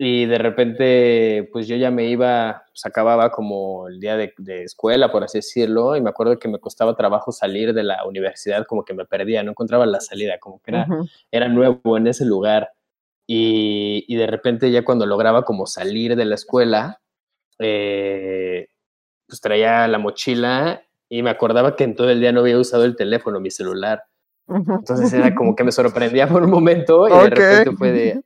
y de repente, pues yo ya me iba, pues acababa como el día de, escuela, por así decirlo, y me acuerdo que me costaba trabajo salir de la universidad, como que me perdía, no encontraba la salida, como que era, era nuevo en ese lugar. Y, y, de repente ya cuando lograba como salir de la escuela, eh, pues traía la mochila y me acordaba que en todo el día no había usado el teléfono, mi celular. Entonces era como que me sorprendía por un momento y de repente fue de,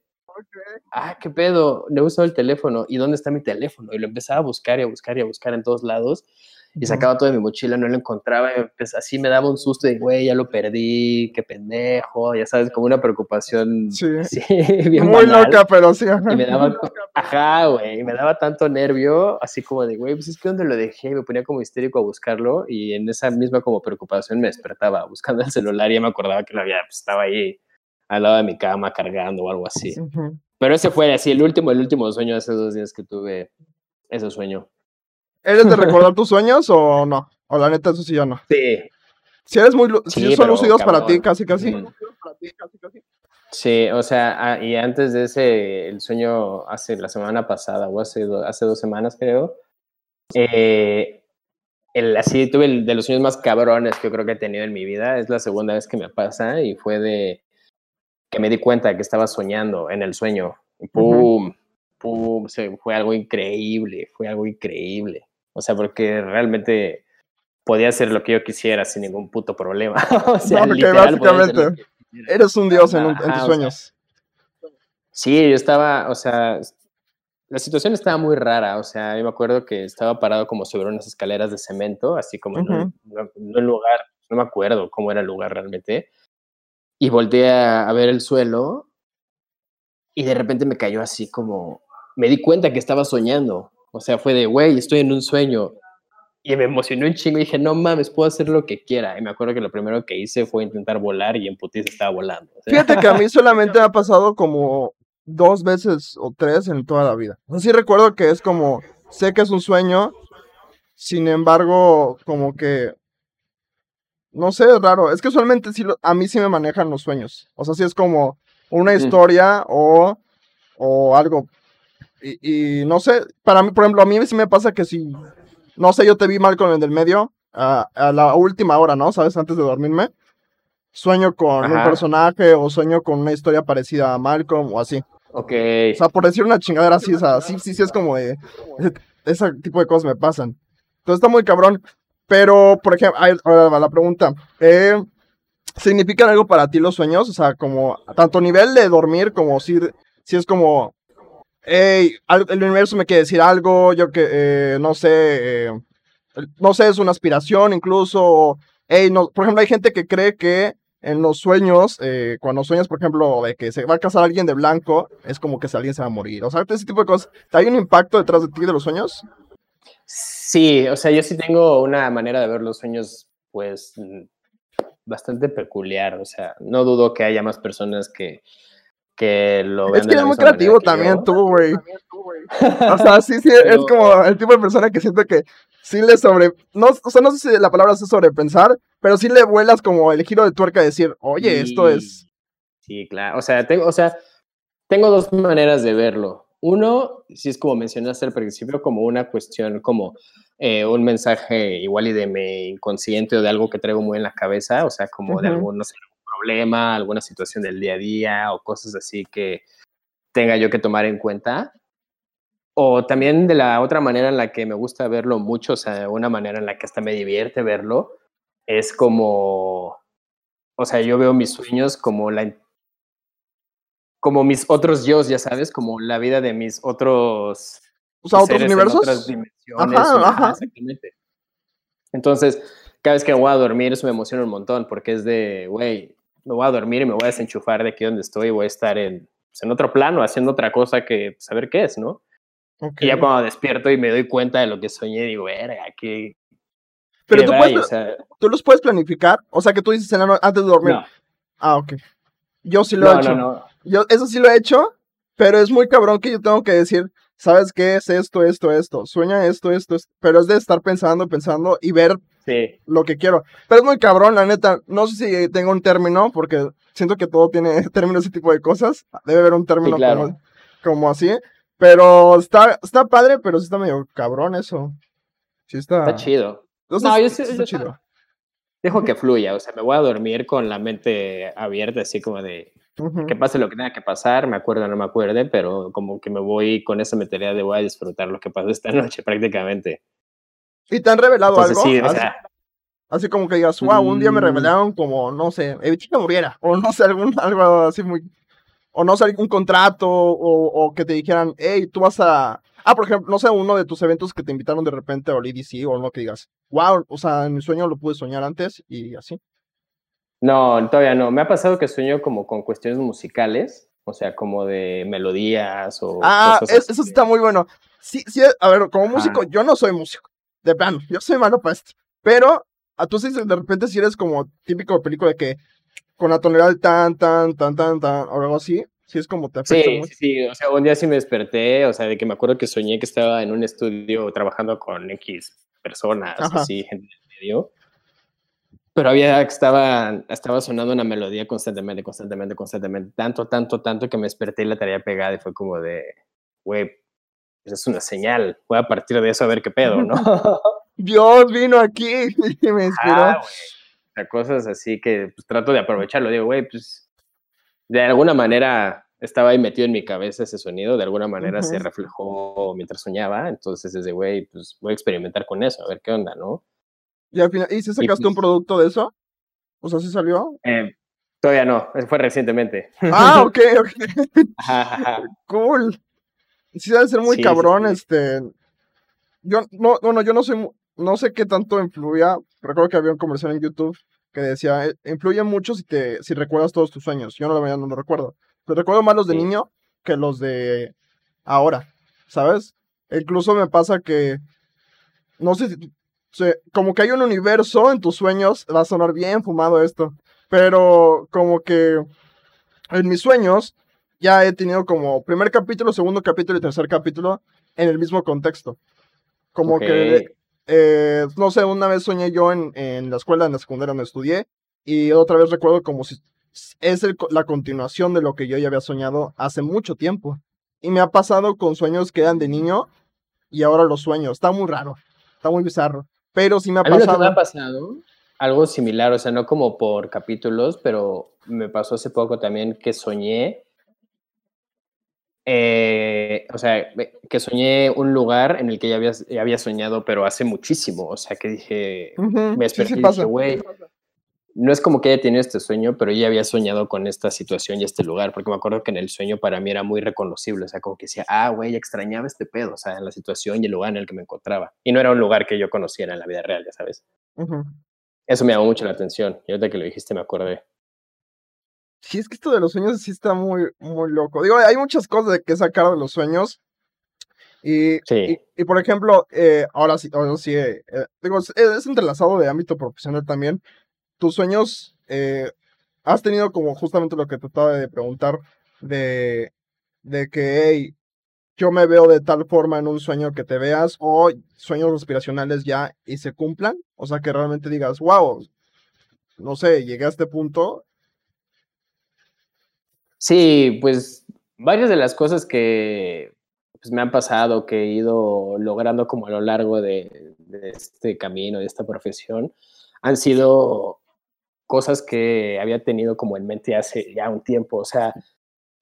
ah, qué pedo, no he usado el teléfono, ¿y dónde está mi teléfono? Y lo empezaba a buscar y a buscar y a buscar en todos lados y sacaba todo de mi mochila, no lo encontraba, y pues, así me daba un susto de, güey, ya lo perdí, qué pendejo, ya sabes, como una preocupación sí. bien Muy loca, pero sí. Y me daba, ajá, güey, me daba tanto nervio, así como de, güey, pues es que donde lo dejé, me ponía como histérico a buscarlo y en esa misma como preocupación me despertaba buscando el celular y ya me acordaba que lo había, pues, estaba ahí al lado de mi cama cargando o algo así. Pero ese fue así, el último, el último sueño hace dos días que tuve ese sueño. ¿Eres de recordar tus sueños o no? O la neta, eso sí yo no. Sí. Si eres muy, si son lucidos para ti, casi, casi. Sí, o sea, ah, y antes de ese, el sueño hace la semana pasada, o hace, hace dos semanas creo, eh, el, así tuve el de los sueños más cabrones que yo creo que he tenido en mi vida. Es la segunda vez que me pasa y fue de que me di cuenta de que estaba soñando en el sueño. Y pum, pum, fue algo increíble, fue algo increíble. O sea, porque realmente podía hacer lo que yo quisiera sin ningún puto problema. o sea, no, básicamente eres un dios en, tus sueños. sí, yo estaba, o sea, la situación estaba muy rara. O sea, yo me acuerdo que estaba parado como sobre unas escaleras de cemento, así como en, un, lugar, no me acuerdo cómo era el lugar realmente. Y volteé a ver el suelo y de repente me cayó así como, me di cuenta que estaba soñando. O sea, fue de, güey, estoy en un sueño. Y me emocionó un chingo y dije, no mames, puedo hacer lo que quiera. Y me acuerdo que lo primero que hice fue intentar volar y en putiza estaba volando. Fíjate que a mí solamente me ha pasado como dos veces o tres en toda la vida. Así recuerdo que es como, sé que es un sueño, sin embargo, como que, no sé, es raro. Es que usualmente sí, a mí sí me manejan los sueños. O sea, sí es como una historia o, o algo y, no sé, para mí, por ejemplo, a mí sí me pasa que si, no sé, yo te vi mal con el del medio, a, la última hora, ¿no? ¿Sabes? Antes de dormirme, sueño con un personaje o sueño con una historia parecida a Malcolm o así. Ok. O sea, por decir una chingadera así, o sea, sí, sí, sí, es como de, ese tipo de cosas me pasan. Entonces está muy cabrón. Pero, por ejemplo, ahora va la pregunta. Eh, ¿Significan algo para ti los sueños? O sea, como tanto nivel de dormir como si, si es como hey, el universo me quiere decir algo, yo que, eh, no sé, eh, no sé, es una aspiración incluso, hey, no, por ejemplo, hay gente que cree que en los sueños, eh, cuando sueñas, por ejemplo, de que se va a casar alguien de blanco, es como que alguien se va a morir, o sea, ese tipo de cosas. ¿Hay un impacto detrás de ti de los sueños? Sí, o sea, yo sí tengo una manera de ver los sueños, pues, bastante peculiar, o sea, no dudo que haya más personas que que lo Es que eres muy creativo también tú, güey. O sea, sí, sí, es como el tipo de persona que siento que sí le sobre... No, o sea, no sé si la palabra es sobrepensar, pero sí le vuelas como el giro de tuerca a decir, oye, esto es... Sí, claro. O sea, tengo, o sea, tengo dos maneras de verlo. Uno, si es como mencionaste al principio, como una cuestión, como eh, un mensaje igual y de mi inconsciente o de algo que traigo muy en la cabeza, o sea, como de algún, no sé, problema, alguna situación del día a día o cosas así que tenga yo que tomar en cuenta. O también de la otra manera en la que me gusta verlo mucho, o sea, una manera en la que hasta me divierte verlo, es como, o sea, yo veo mis sueños como la como mis otros yo, ya sabes, como la vida de mis otros o sea, otros universos, otras dimensiones, ajá, exactamente. Entonces, cada vez que me voy a dormir eso me emociona un montón porque es de, güey, me voy a dormir y me voy a desenchufar de aquí donde estoy y voy a estar en, pues, en otro plano haciendo otra cosa que saber qué es, ¿no? Y ya cuando despierto y me doy cuenta de lo que soñé, digo, verga, qué... Pero tú, puedes, tú los puedes planificar, o sea que tú dices antes de dormir. Ah, ok. Yo sí lo he hecho. No, no. Yo eso sí lo he hecho, pero es muy cabrón que yo tengo que decir, ¿sabes qué es esto, esto, esto? Sueña esto, esto, esto. Pero es de estar pensando, pensando y ver Sí. Lo que quiero. Pero es muy cabrón, la neta. No sé si tengo un término, porque siento que todo tiene términos ese tipo de cosas. Debe haber un término como, así. Pero está, está padre, pero sí está medio cabrón eso. Sí está. Está chido. No, No, yo sí sí- está yo- chido. Dejo que fluya, o sea, me voy a dormir con la mente abierta, así como de que pase lo que tenga que pasar, me acuerdo o no me acuerde, pero como que me voy con esa mentalidad de voy a disfrutar lo que pasa esta noche prácticamente. ¿Y te han revelado Entonces algo? sí, o sea, así como que digas, wow, un día me Mm. revelaron como, no sé, evité que muriera. O no sé, algún, algo así muy. O no sé, algún contrato. O, o que te dijeran, hey, tú vas a. Ah, por ejemplo, no sé, uno de tus eventos que te invitaron de repente al EDC o no que digas, wow, o sea, en mi sueño lo pude soñar antes y así. no, todavía no. Me ha pasado que sueño como con cuestiones musicales, o sea, como de melodías o Ah, cosas es- eso sí está muy bueno. Sí, sí, a ver, como músico, Ajá. yo no soy músico. De plano, yo soy malo para esto. Pero a tú sí, de repente si eres como típico de película de que con la tonalidad tan, tan, tan, tan, tan, o algo así, sí es como te afecta Sí, mucho. sí, sí, o sea, un día sí me desperté, o sea, de que me acuerdo que soñé que estaba en un estudio trabajando con X personas, Ajá. así, gente del medio, pero había, estaba, estaba sonando una melodía constantemente, constantemente, constantemente, tanto, tanto, tanto que me desperté y la traía pegada y fue como de, güey, es una señal, voy a partir de eso a ver qué pedo, ¿no? Dios vino aquí y me inspiró. Ah. O sea, cosas así que pues, trato de aprovecharlo. Digo, güey, pues de alguna manera estaba ahí metido en mi cabeza ese sonido, de alguna manera se reflejó mientras soñaba. Entonces, es de, güey, pues voy a experimentar con eso, a ver qué onda, ¿no? y al final, ¿y si sacaste un pues- producto de eso? O sea, ¿sí salió? Eh, todavía no, eso fue recientemente. Ah, ok, ok. Cool. Sí debe ser muy Sí, cabrón, sí. este. Yo no, bueno, yo no soy, no sé qué tanto influya. Recuerdo que había un comercial en YouTube que decía, "Eh, influye mucho si te, si recuerdas todos tus sueños. Yo no la verdad no lo recuerdo. Pero recuerdo más los de Sí. niño que los de ahora, ¿sabes? E Incluso me pasa que, no sé como que hay un universo en tus sueños, va a sonar bien fumado esto, pero como que en mis sueños ya he tenido como primer capítulo, segundo capítulo y tercer capítulo en el mismo contexto. Como que. Eh, no sé, una vez soñé yo en, en la escuela, en la secundaria donde estudié, y otra vez recuerdo como si es el la continuación de lo que yo ya había soñado hace mucho tiempo. Y me ha pasado con sueños que eran de niño y ahora los sueños. Está muy raro, está muy bizarro. Pero sí me ha A mí lo que me pasado. ha pasado, algo similar, o sea, no como por capítulos, pero me pasó hace poco también que soñé, eh, o sea, que soñé un lugar en el que ya había, ya había soñado, pero hace muchísimo, o sea, que dije, me desperté sí y dije, güey, no es como que haya tenido este sueño, pero ya había soñado con esta situación y este lugar, porque me acuerdo que en el sueño para mí era muy reconocible, o sea, como que decía, ah, güey, extrañaba este pedo, o sea, en la situación y el lugar en el que me encontraba. Y no era un lugar que yo conociera en la vida real, ya sabes. Ujú. Eso me llamó mucho la atención. Y ahorita que lo dijiste me acordé. Sí, es que esto de los sueños sí está muy, muy loco. Digo, hay muchas cosas de que sacar de los sueños. Y, Sí. y, y, por ejemplo, eh, ahora sí, ahora sí, eh, eh, digo, es, es entrelazado de ámbito profesional también. Tus sueños, eh, has tenido como justamente lo que trataba de preguntar, de, de que, hey, yo me veo de tal forma en un sueño que te veas, o sueños aspiracionales ya y se cumplan. O sea, que realmente digas, wow, no sé, llegué a este punto. Sí, pues varias de las cosas que pues, me han pasado, que he ido logrando como a lo largo de, este camino, de esta profesión, han sido cosas que había tenido como en mente hace ya un tiempo. O sea,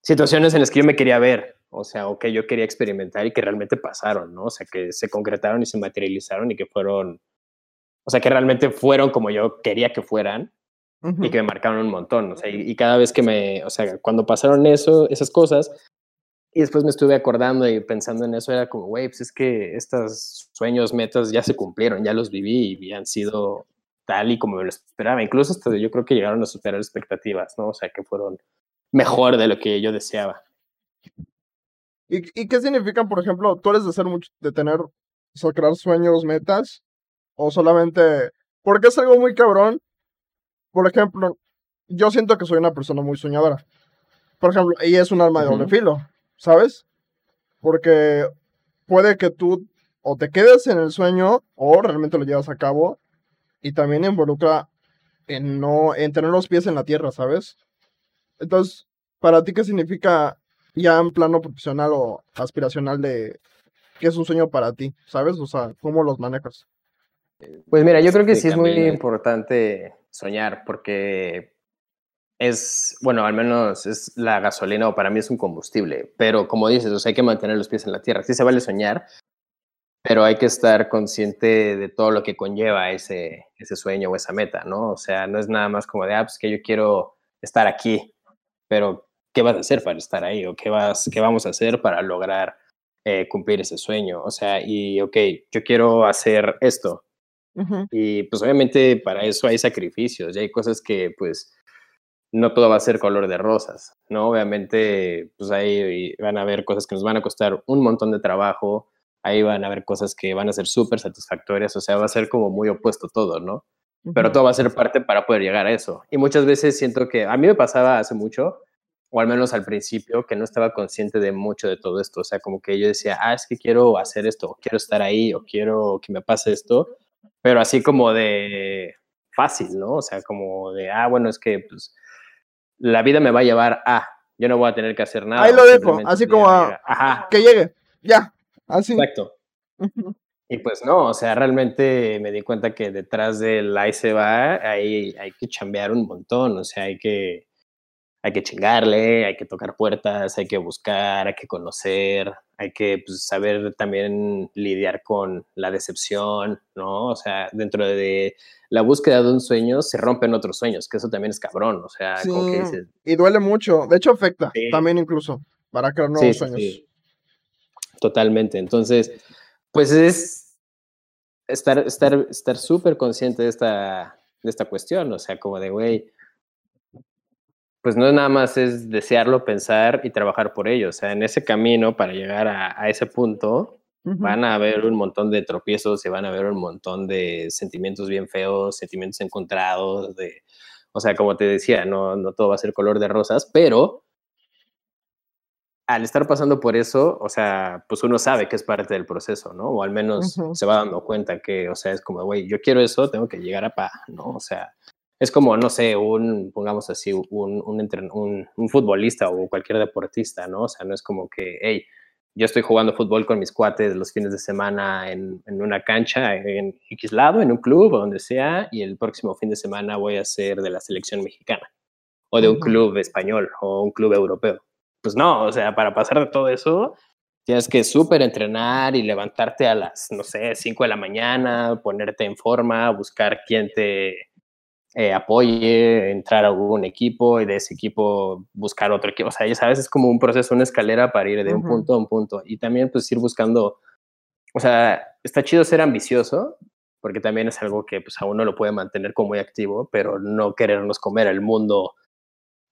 situaciones en las que yo me quería ver, o sea, o que yo quería experimentar y que realmente pasaron, ¿no? O sea, que se concretaron y se materializaron y que fueron, o sea, que realmente fueron como yo quería que fueran Ujú. y que me marcaron un montón, o sea, y, y cada vez que me, o sea, cuando pasaron eso, esas cosas, y después me estuve acordando y pensando en eso, era como, güey, pues es que estos sueños, metas ya se cumplieron, ya los viví y han sido tal y como me lo esperaba, incluso hasta yo creo que llegaron a superar expectativas, ¿no? O sea, que fueron mejor de lo que yo deseaba. ¿Y, ¿Y qué significan, por ejemplo, tú eres de hacer mucho, de tener, o sea, crear sueños, metas, o solamente, porque es algo muy cabrón. Por ejemplo, yo siento que soy una persona muy soñadora. Por ejemplo, y es un arma de doble filo, ¿sabes? Porque puede que tú o te quedes en el sueño o realmente lo llevas a cabo y también involucra en no en tener los pies en la tierra, ¿sabes? Entonces, para ti qué significa ya en plano profesional o aspiracional de qué es un sueño para ti, ¿sabes? O sea, ¿cómo los manejas? Pues mira, yo creo que sí es muy importante soñar porque es, bueno, al menos es la gasolina o para mí es un combustible, pero como dices, o hay que mantener los pies en la tierra. Sí se vale soñar, pero hay que estar consciente de todo lo que conlleva ese, ese sueño o esa meta, ¿no? O sea, no es nada más como de, ah, pues que yo quiero estar aquí, pero ¿qué vas a hacer para estar ahí? ¿O qué, vas, qué vamos a hacer para lograr eh, cumplir ese sueño? O sea, y, ok, yo quiero hacer esto. Y pues obviamente para eso hay sacrificios y hay cosas que pues no todo va a ser color de rosas, ¿no? Obviamente pues ahí van a haber cosas que nos van a costar un montón de trabajo, ahí van a haber cosas que van a ser súper satisfactorias, o sea, va a ser como muy opuesto todo, ¿no? Pero todo va a ser parte para poder llegar a eso. Y muchas veces siento que a mí me pasaba hace mucho, o al menos al principio, que no estaba consciente de mucho de todo esto. O sea, como que yo decía, ah, es que quiero hacer esto, o quiero estar ahí, o quiero que me pase esto, pero así como de fácil, ¿no? O sea, como de, ah, bueno, es que pues la vida me va a llevar a, yo no voy a tener que hacer nada. Ahí lo dejo, así como a, Ajá. que llegue, ya, Así. Exacto. Y pues no, o sea, realmente me di cuenta que detrás del ahí se va, ahí hay que chambear un montón, o sea, hay que, hay que chingarle, hay que tocar puertas, hay que buscar, hay que conocer, hay que pues, saber también lidiar con la decepción, ¿no? O sea, dentro de la búsqueda de un sueño se rompen otros sueños, que eso también es cabrón, o sea, como que dices, Y duele mucho, de hecho afecta también incluso para crear nuevos sueños. Totalmente. Entonces, pues es estar estar estar súper consciente de esta, de esta cuestión, o sea, como de, güey, pues no es nada más es desearlo, pensar y trabajar por ello. O sea, en ese camino para llegar a, ese punto van a haber un montón de tropiezos y van a haber un montón de sentimientos bien feos, sentimientos encontrados, de, o sea, como te decía, no, no todo va a ser color de rosas, pero al estar pasando por eso, o sea, pues uno sabe que es parte del proceso, ¿no? O al menos se va dando cuenta que, o sea, es como, güey, yo quiero eso, tengo que llegar a pa, ¿no? O sea, es como, no sé, un, pongamos así, un, un, un, futbolista o cualquier deportista, ¿no? O sea, no es como que, hey, yo estoy jugando fútbol con mis cuates los fines de semana en, en, una cancha en X lado, en un club o donde sea, y el próximo fin de semana voy a ser de la selección mexicana o de un club español o un club europeo pues no, o sea, para pasar de todo eso, tienes que súper entrenar y levantarte a las, no sé, 5 de la mañana, ponerte en forma, buscar quién te eh, apoye, entrar a algún equipo y de ese equipo buscar otro equipo. O sea, ya sabes, es como un proceso, una escalera para ir de un punto a un punto. Y también pues ir buscando, o sea, está chido ser ambicioso, porque también es algo que pues a uno lo puede mantener como muy activo, pero no querernos comer el mundo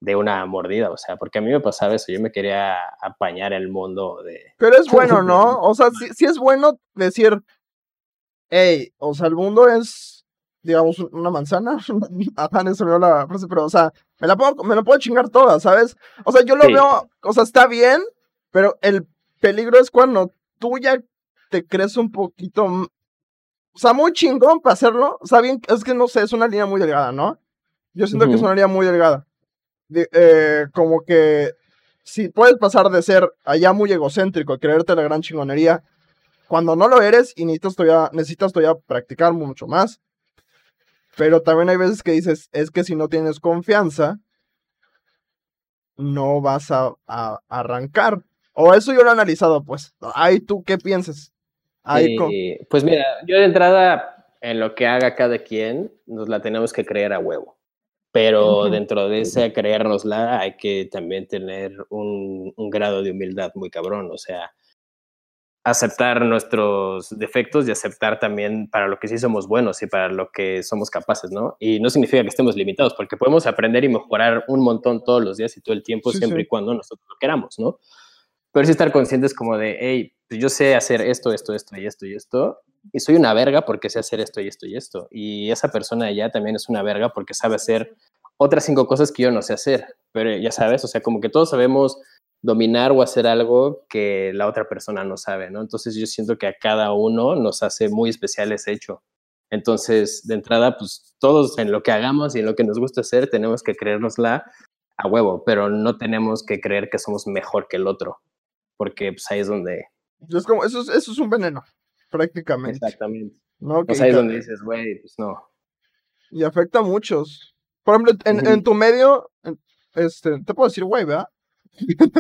de una mordida, o sea, porque a mí me pasaba eso, yo me quería apañar el mundo de... Pero es bueno, ¿no? O sea, sí, es bueno decir, hey, o sea, el mundo es, digamos, una manzana, ajá, eso me la frase, pero, o sea, me la puedo, me la puedo chingar toda, ¿sabes? O sea, yo lo veo, o sea, está bien, pero el peligro es cuando tú ya te crees un poquito, o sea, muy chingón para hacerlo, o sea, bien, es que no sé, es una línea muy delgada, ¿no? Yo siento que es una línea muy delgada eh, como que si puedes pasar de ser allá muy egocéntrico, creerte la gran chingonería, cuando no lo eres y necesitas todavía, necesitas todavía practicar mucho más. Pero también hay veces que dices, es que si no tienes confianza, no vas a, arrancar. O eso yo lo he analizado, pues. Ahí tú, ¿qué piensas? Ahí Pues mira, yo de entrada, en lo que haga cada quien, nos la tenemos que creer a huevo pero dentro de esa creérnosla hay que también tener un, grado de humildad muy cabrón, o sea, aceptar nuestros defectos y aceptar también para lo que sí somos buenos y para lo que somos capaces, ¿no? Y no significa que estemos limitados, porque podemos aprender y mejorar un montón todos los días y todo el tiempo, siempre y cuando nosotros lo queramos, ¿no? Pero sí estar conscientes como de, hey, pues yo sé hacer esto, esto, esto y esto y esto, y soy una verga porque sé hacer esto y esto y esto. Y esa persona allá también es una verga porque sabe hacer otras cinco cosas que yo no sé hacer. Pero ya sabes, o sea, como que todos sabemos dominar o hacer algo que la otra persona no sabe, ¿no? Entonces yo siento que a cada uno nos hace muy especial ese hecho. Entonces, de entrada, pues todos en lo que hagamos y en lo que nos gusta hacer tenemos que creérnosla a huevo, pero no tenemos que creer que somos mejor que el otro, porque pues ahí es donde... Es como, eso, es, eso es un veneno, prácticamente. Exactamente. ¿no? Pues ahí es donde dices, güey, pues no. Y afecta a muchos. Por ejemplo, en, en tu medio, este, te puedo decir, güey, ¿verdad?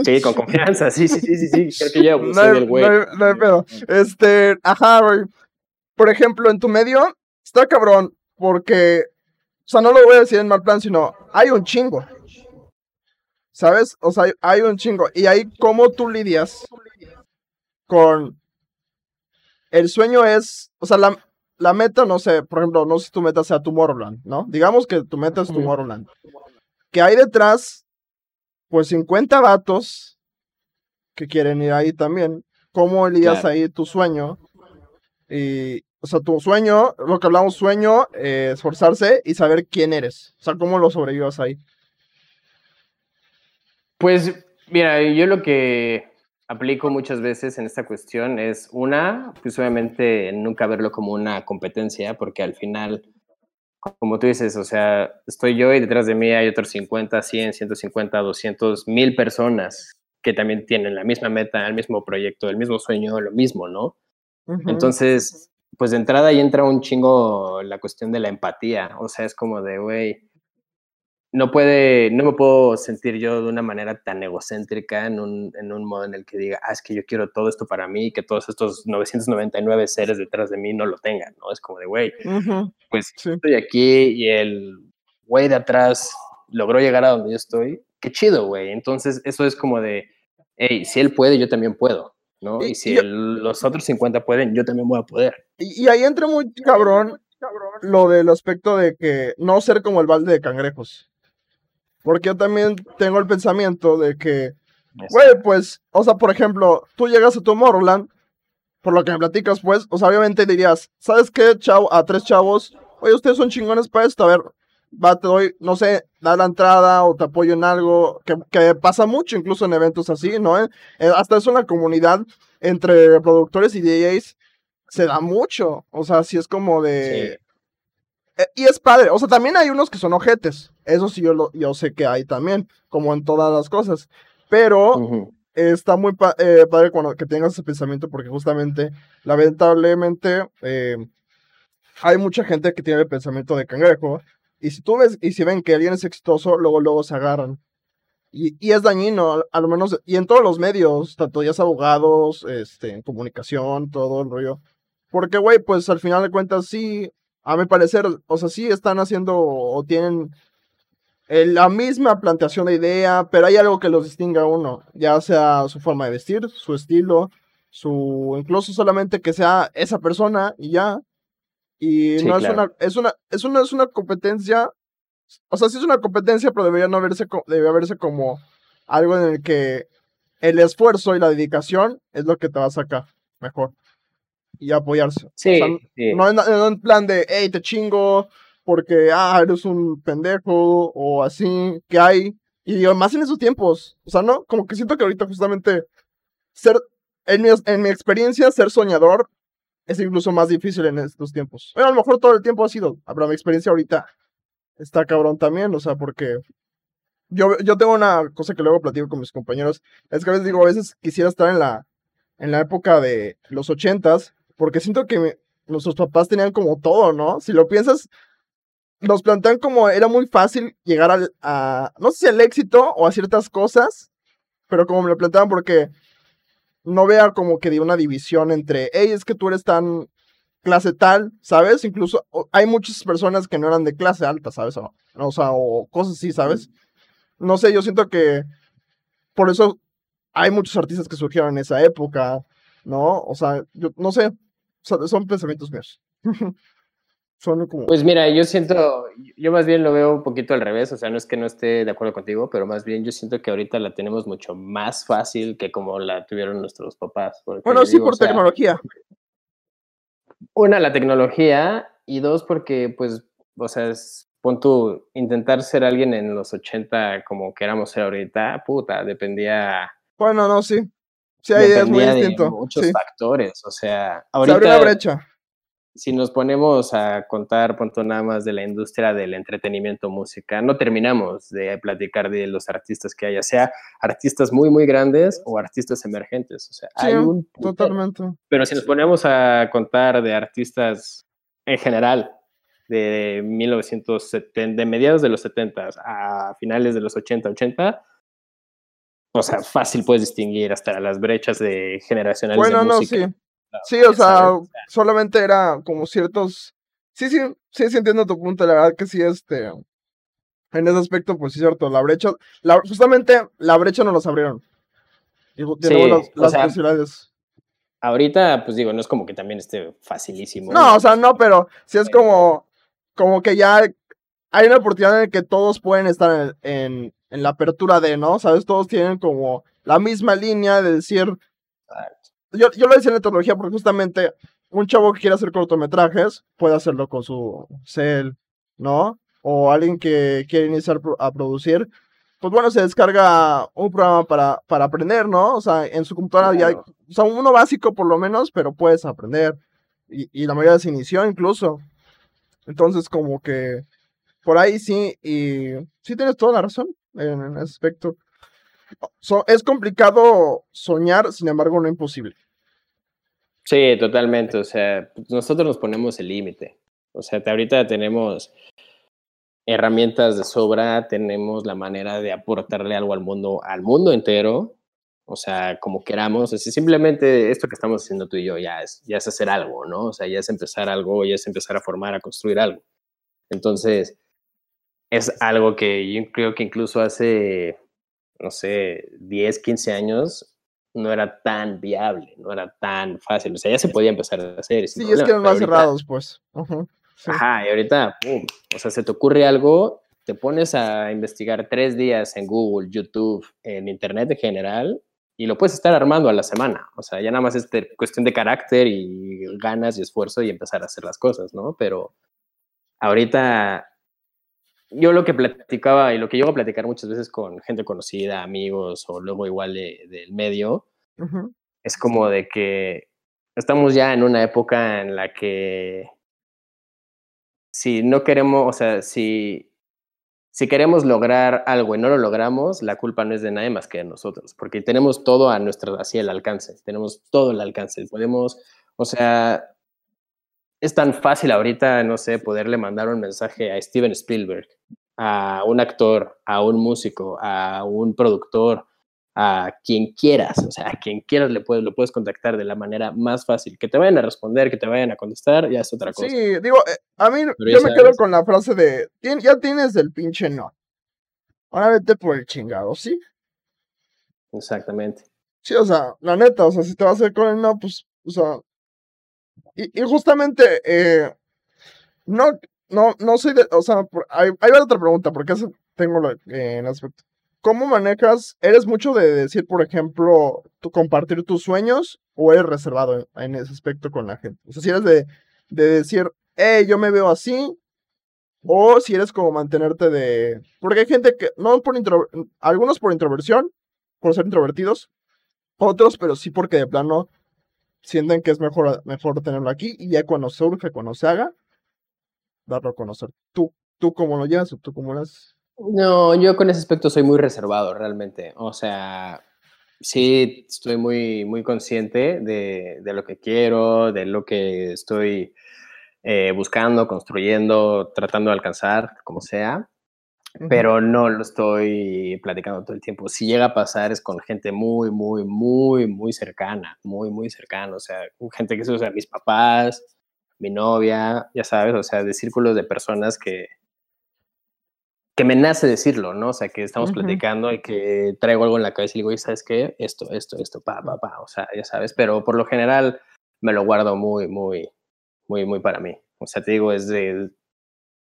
Sí, con confianza, sí, sí, sí, sí, sí. Creo que yo no hay, güey. No hay, pedo. Este, ajá, güey. Por ejemplo, en tu medio, está cabrón, porque, o sea, no lo voy a decir en mal plan, sino hay un chingo. ¿Sabes? O sea, hay un chingo. Y ahí, ¿cómo tú lidias con. El sueño es. O sea, la, la meta, no sé, por ejemplo, no sé si tu meta sea Tomorrowland, ¿no? Digamos que tu meta es Tomorrowland. Que hay detrás, pues 50 vatos que quieren ir ahí también. ¿Cómo lidias ahí tu sueño? Y, o sea, tu sueño, lo que hablamos, sueño, eh, esforzarse y saber quién eres. O sea, ¿cómo lo sobrevivas ahí? Pues mira, yo lo que aplico muchas veces en esta cuestión es una, pues obviamente nunca verlo como una competencia, porque al final, como tú dices, o sea, estoy yo y detrás de mí hay otros 50, 100, 150, 200, mil personas que también tienen la misma meta, el mismo proyecto, el mismo sueño, lo mismo, ¿no? Entonces, pues de entrada ahí entra un chingo la cuestión de la empatía, o sea, es como de, güey, no puede, no me puedo sentir yo de una manera tan egocéntrica en un, en un modo en el que diga, ah, es que yo quiero todo esto para mí y que todos estos 999 seres detrás de mí no lo tengan, ¿no? Es como de, güey, pues estoy aquí y el güey de atrás logró llegar a donde yo estoy, qué chido, güey. Entonces, eso es como de, hey, si él puede, yo también puedo, ¿no? Y, si los otros 50 pueden, yo también voy a poder. Y, y ahí entra muy cabrón lo del aspecto de que no ser como el balde de cangrejos. Porque yo también tengo el pensamiento de que, güey, pues, o sea, por ejemplo, tú llegas a Tomorrowland, por lo que me platicas, pues, o sea, obviamente dirías, ¿sabes qué, chavo? A tres chavos, oye, ustedes son chingones para esto, a ver, va, te doy, no sé, da la entrada o te apoyo en algo, que, que pasa mucho incluso en eventos así, ¿no? Eh, hasta eso en la comunidad entre productores y DJs se da mucho, o sea, si es como de... Eh, y es padre, o sea, también hay unos que son ojetes, eso sí yo, lo, yo sé que hay también, como en todas las cosas, pero está muy eh, padre cuando que tengas ese pensamiento porque justamente, lamentablemente, eh, hay mucha gente que tiene el pensamiento de cangrejo, y si tú ves, y si ven que alguien es exitoso, luego, luego se agarran. Y, y, es dañino, a lo menos, y en todos los medios, tanto ya es abogados, este, en comunicación, todo el rollo. Porque, güey, pues al final de cuentas sí, a mi parecer, o sea, sí están haciendo o tienen la misma planteación de idea, pero hay algo que los distingue a uno, ya sea su forma de vestir, su estilo, su incluso solamente que sea esa persona y ya. Y no es una es una es una es una competencia, o sea, sí es una competencia, pero debería no verse debería verse como algo en el que el esfuerzo y la dedicación es lo que te va a sacar mejor y apoyarse. Sí, No, en, plan de, hey, te chingo porque, ah, eres un pendejo o así, que hay. Y más en esos tiempos. O sea, no, como que siento que ahorita justamente ser, en mi, en mi experiencia, ser soñador es incluso más difícil en estos tiempos. Bueno, a lo mejor todo el tiempo ha sido, pero mi experiencia ahorita está cabrón también, o sea, porque yo, yo tengo una cosa que luego platico con mis compañeros, es que a veces digo, a veces quisiera estar en la, en la época de los ochentas, porque siento que nuestros papás tenían como todo, ¿no? Si lo piensas, nos plantean como era muy fácil llegar al, a, no sé si al éxito o a ciertas cosas, pero como me lo planteaban porque no vea como que de una división entre, hey, es que tú eres tan clase tal, ¿sabes? Incluso hay muchas personas que no eran de clase alta, ¿sabes? O, o sea, o cosas así, ¿sabes? No sé, yo siento que por eso hay muchos artistas que surgieron en esa época, ¿no? O sea, yo no sé, son pensamientos míos. son como... Pues mira, yo siento, yo más bien lo veo un poquito al revés, o sea, no es que no esté de acuerdo contigo, pero más bien yo siento que ahorita la tenemos mucho más fácil que como la tuvieron nuestros papás. Bueno, sí, por tecnología. Una, la tecnología, y dos, porque, pues, o sea, es, pon tú, intentar ser alguien en los 80 como queramos ser ahorita, puta, dependía... Bueno, no, sí. Sí, ahí es muy distinto. muchos factores, o sea, ahorita... Se abrió la brecha. si nos ponemos a contar, punto nada más de la industria del entretenimiento música, no terminamos de platicar de los artistas que haya, sea artistas muy, muy grandes o artistas emergentes. O sea, hay un. Totalmente. Pero si nos ponemos a contar de artistas en general, de 1970, de mediados de los 70 a finales de los 80, 80, o sea, fácil puedes distinguir hasta las brechas de generacionales bueno, de música. No, sí. Sí, o sea, solamente era como ciertos. Sí, sí, sí, sí entiendo tu punto. La verdad que sí, este. En ese aspecto, pues sí, cierto. La brecha. La, justamente la brecha no los abrieron. Y sí, las, posibilidades. Ahorita, pues digo, no es como que también esté facilísimo. No, o sea, no, pero sí es como. Como que ya hay una oportunidad en que todos pueden estar en, en la apertura de, ¿no? ¿Sabes? Todos tienen como la misma línea de decir, yo, yo lo decía en la tecnología porque justamente un chavo que quiere hacer cortometrajes puede hacerlo con su cel, ¿no? O alguien que quiere iniciar a producir, pues bueno, se descarga un programa para, para aprender, ¿no? O sea, en su computadora ya hay, o sea, uno básico por lo menos, pero puedes aprender. Y, y la mayoría se inició incluso. Entonces, como que por ahí sí, y sí tienes toda la razón en, ese aspecto es complicado soñar, sin embargo, no imposible. Sí, totalmente. O sea, nosotros nos ponemos el límite. O sea, ahorita tenemos herramientas de sobra, tenemos la manera de aportarle algo al mundo, al mundo entero. O sea, como queramos. O simplemente esto que estamos haciendo tú y yo ya es, ya es hacer algo, ¿no? O sea, ya es empezar algo, ya es empezar a formar, a construir algo. Entonces, es algo que yo creo que incluso hace no sé, 10, 15 años, no era tan viable, no era tan fácil. O sea, ya se podía empezar a hacer. Sí, es que más cerrados, pues. Ajá, y ahorita, pum, o sea, se te ocurre algo, te pones a investigar tres días en Google, YouTube, en Internet en general, y lo puedes estar armando a la semana. O sea, ya nada más es cuestión de carácter y ganas y esfuerzo y empezar a hacer las cosas, ¿no? Pero ahorita yo lo que platicaba y lo que llego a platicar muchas veces con gente conocida, amigos o luego igual del medio, es como de que estamos ya en una época en la que si no queremos, o sea, si, si queremos lograr algo y no lo logramos, la culpa no es de nadie más que de nosotros, porque tenemos todo a nuestro, así el alcance, tenemos todo el alcance, podemos, o sea, es tan fácil ahorita, no sé, poderle mandar un mensaje a Steven Spielberg, a un actor, a un músico, a un productor, a quien quieras, o sea, a quien quieras le puedes, lo puedes contactar de la manera más fácil. Que te vayan a responder, que te vayan a contestar, ya es otra cosa. Sí, digo, eh, a mí yo me quedo con la frase de, ya tienes el pinche no. Ahora vete por el chingado, ¿sí? Exactamente. Sí, o sea, la neta, o sea, si te vas a hacer con el no, pues, o sea, y, justamente, eh, no, no, no soy de, o sea, hay, hay otra pregunta, porque tengo lo, en aspecto. ¿Cómo manejas? ¿Eres mucho de decir, por ejemplo, tu, compartir tus sueños o eres reservado en, ese aspecto con la gente? O sea, si eres de, de decir, hey, yo me veo así, o si eres como mantenerte de... Porque hay gente que, no por intro, algunos por introversión, por ser introvertidos, otros, pero sí porque de plano sienten que es mejor, mejor tenerlo aquí y ya cuando surge, cuando se haga, darlo a conocer. ¿Tú, tú cómo lo llevas tú cómo lo haces? No, yo con ese aspecto soy muy reservado realmente. O sea, sí estoy muy, muy consciente de, de lo que quiero, de lo que estoy eh, buscando, construyendo, tratando de alcanzar, como sea pero no lo estoy platicando todo el tiempo. Si llega a pasar es con gente muy, muy, muy, muy cercana, muy, muy cercana, o sea, gente que se usa mis papás, mi novia, ya sabes, o sea, de círculos de personas que, que me nace decirlo, ¿no? O sea, que estamos platicando y que traigo algo en la cabeza y digo, ¿sabes qué? Esto, esto, esto, pa, pa, pa, o sea, ya sabes, pero por lo general me lo guardo muy, muy, muy, muy para mí. O sea, te digo, es de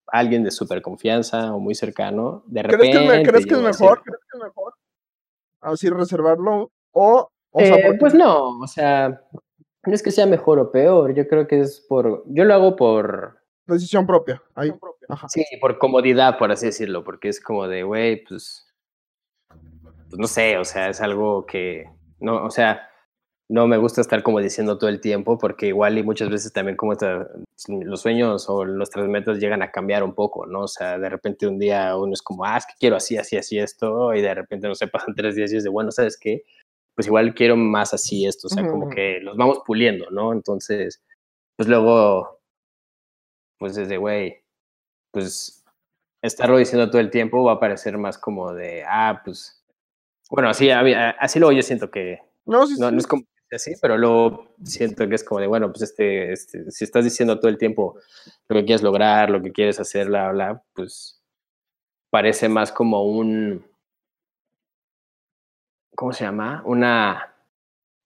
alguien de súper confianza o muy cercano, de repente... ¿Crees que, es, mejor? ¿Crees que es mejor? Así reservarlo o... o sea, eh, Pues no, o sea, no es que sea mejor o peor, yo creo que es por... Yo lo hago por... Decisión propia, ahí. Sí, por comodidad, por así decirlo, porque es como de, güey, pues, pues no sé, o sea, es algo que, no, o sea, no me gusta estar como diciendo todo el tiempo, porque igual y muchas veces también como los sueños o nuestras metas llegan a cambiar un poco, ¿no? O sea, de repente un día uno es como, ah, es que quiero así, así, así esto, y de repente, no sé, pasan tres días y es de, bueno, ¿sabes qué? Pues igual quiero más así esto, o sea, como que los vamos puliendo, ¿no? Entonces, pues luego, pues desde, güey, pues estarlo diciendo todo el tiempo va a parecer más como de, ah, pues, bueno, así, así luego yo siento que, no, no, no es como así, pero luego siento que es como de, bueno, pues este, este, si estás diciendo todo el tiempo lo que quieres lograr, lo que quieres hacer, bla, bla, pues parece más como un, ¿cómo se llama? Una,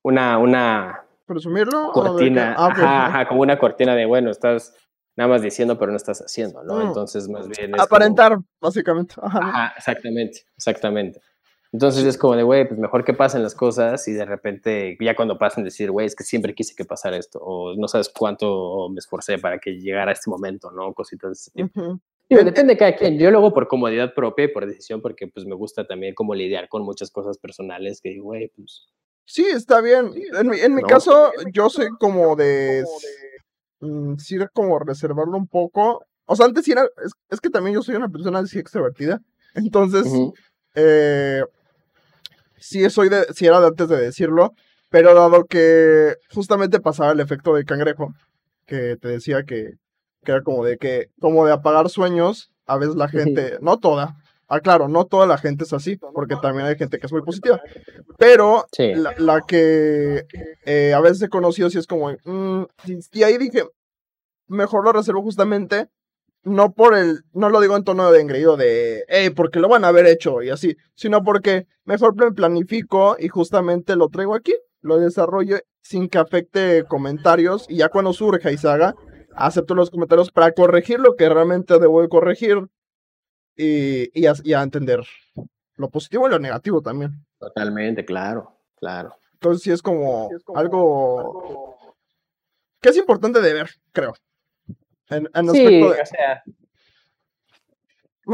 una, una... ¿Presumirlo? Cortina, ah, ajá, ajá, como una cortina de, bueno, estás nada más diciendo, pero no estás haciendo, ¿no? Mm. Entonces, más bien... Aparentar, básicamente. Ajá, exactamente, exactamente. Entonces es como de, güey, pues mejor que pasen las cosas y de repente, ya cuando pasen, decir, güey, es que siempre quise que pasara esto, o no sabes cuánto me esforcé para que llegara este momento, ¿no? Cositas de ese tipo. depende de cada quien. Yo lo hago por comodidad propia y por decisión, porque pues me gusta también como lidiar con muchas cosas personales que digo, güey, pues... Sí, está bien. En mi, en mi caso, yo soy como de... Mm, sí, como reservarlo un poco. O sea, antes sí era... Es, que también yo soy una persona así extrovertida. Entonces, eh, sí, soy de, sí era de antes de decirlo, pero dado que justamente pasaba el efecto de cangrejo, que te decía que, que era como de que, como de apagar sueños, a veces la gente, no toda, Ah, claro, no toda la gente es así, porque también hay gente que es muy positiva. Pero la, que eh, a veces he conocido sí es como, mm", y ahí dije, mejor lo reservo justamente no por el, no lo digo en tono de engreído de, hey, porque lo van a haber hecho y así, sino porque mejor me planifico y justamente lo traigo aquí, lo desarrollo sin que afecte comentarios y ya cuando surja y se haga, acepto los comentarios para corregir lo que realmente debo de corregir y, y, a, entender lo positivo y lo negativo también. Totalmente, claro, claro. Entonces sí es como, algo que es importante de ver, creo sí, o sea,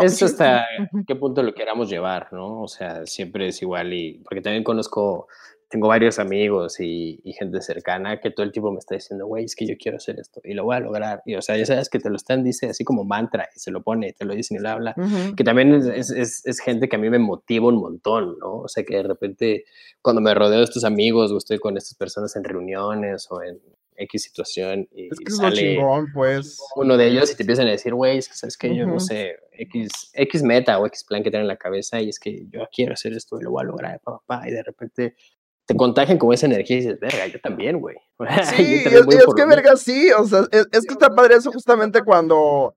es hasta qué punto lo queramos llevar, ¿no? O sea, siempre es igual y porque también conozco, tengo varios amigos y, gente cercana que todo el tiempo me está diciendo, güey, es que yo quiero hacer esto y lo voy a lograr. Y o sea, ya sabes que te lo están, dice así como mantra y se lo pone, te lo dice y lo habla, que también es, es, es, gente que a mí me motiva un montón, ¿no? O sea, que de repente cuando me rodeo de estos amigos o estoy con estas personas en reuniones o en, X situación y es que sale pues. uno de ellos y te empiezan a decir, güey, es que sabes que yo no sé, X, X meta o X plan que tienen en la cabeza y es que yo quiero hacer esto y lo voy a lograr, papá, y de repente te contagian con esa energía y dices, verga, yo también, güey. Sí, es, que verga, sí, o sea, es, que está padre eso justamente cuando,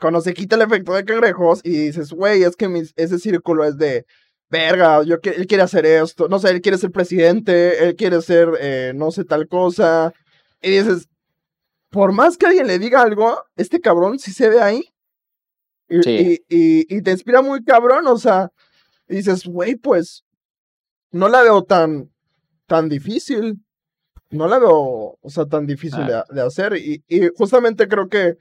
cuando se quita el efecto de cangrejos y dices, güey, es que ese círculo es de, verga, yo, él quiere hacer esto, no sé, él quiere ser presidente, él quiere ser, eh, no sé, tal cosa, y dices, por más que alguien le diga algo, este cabrón sí se ve ahí. Y, y, te inspira muy cabrón, o sea, dices, güey, pues no la veo tan, tan difícil. No la veo, o sea, tan difícil de, de, hacer. Y, y, justamente creo que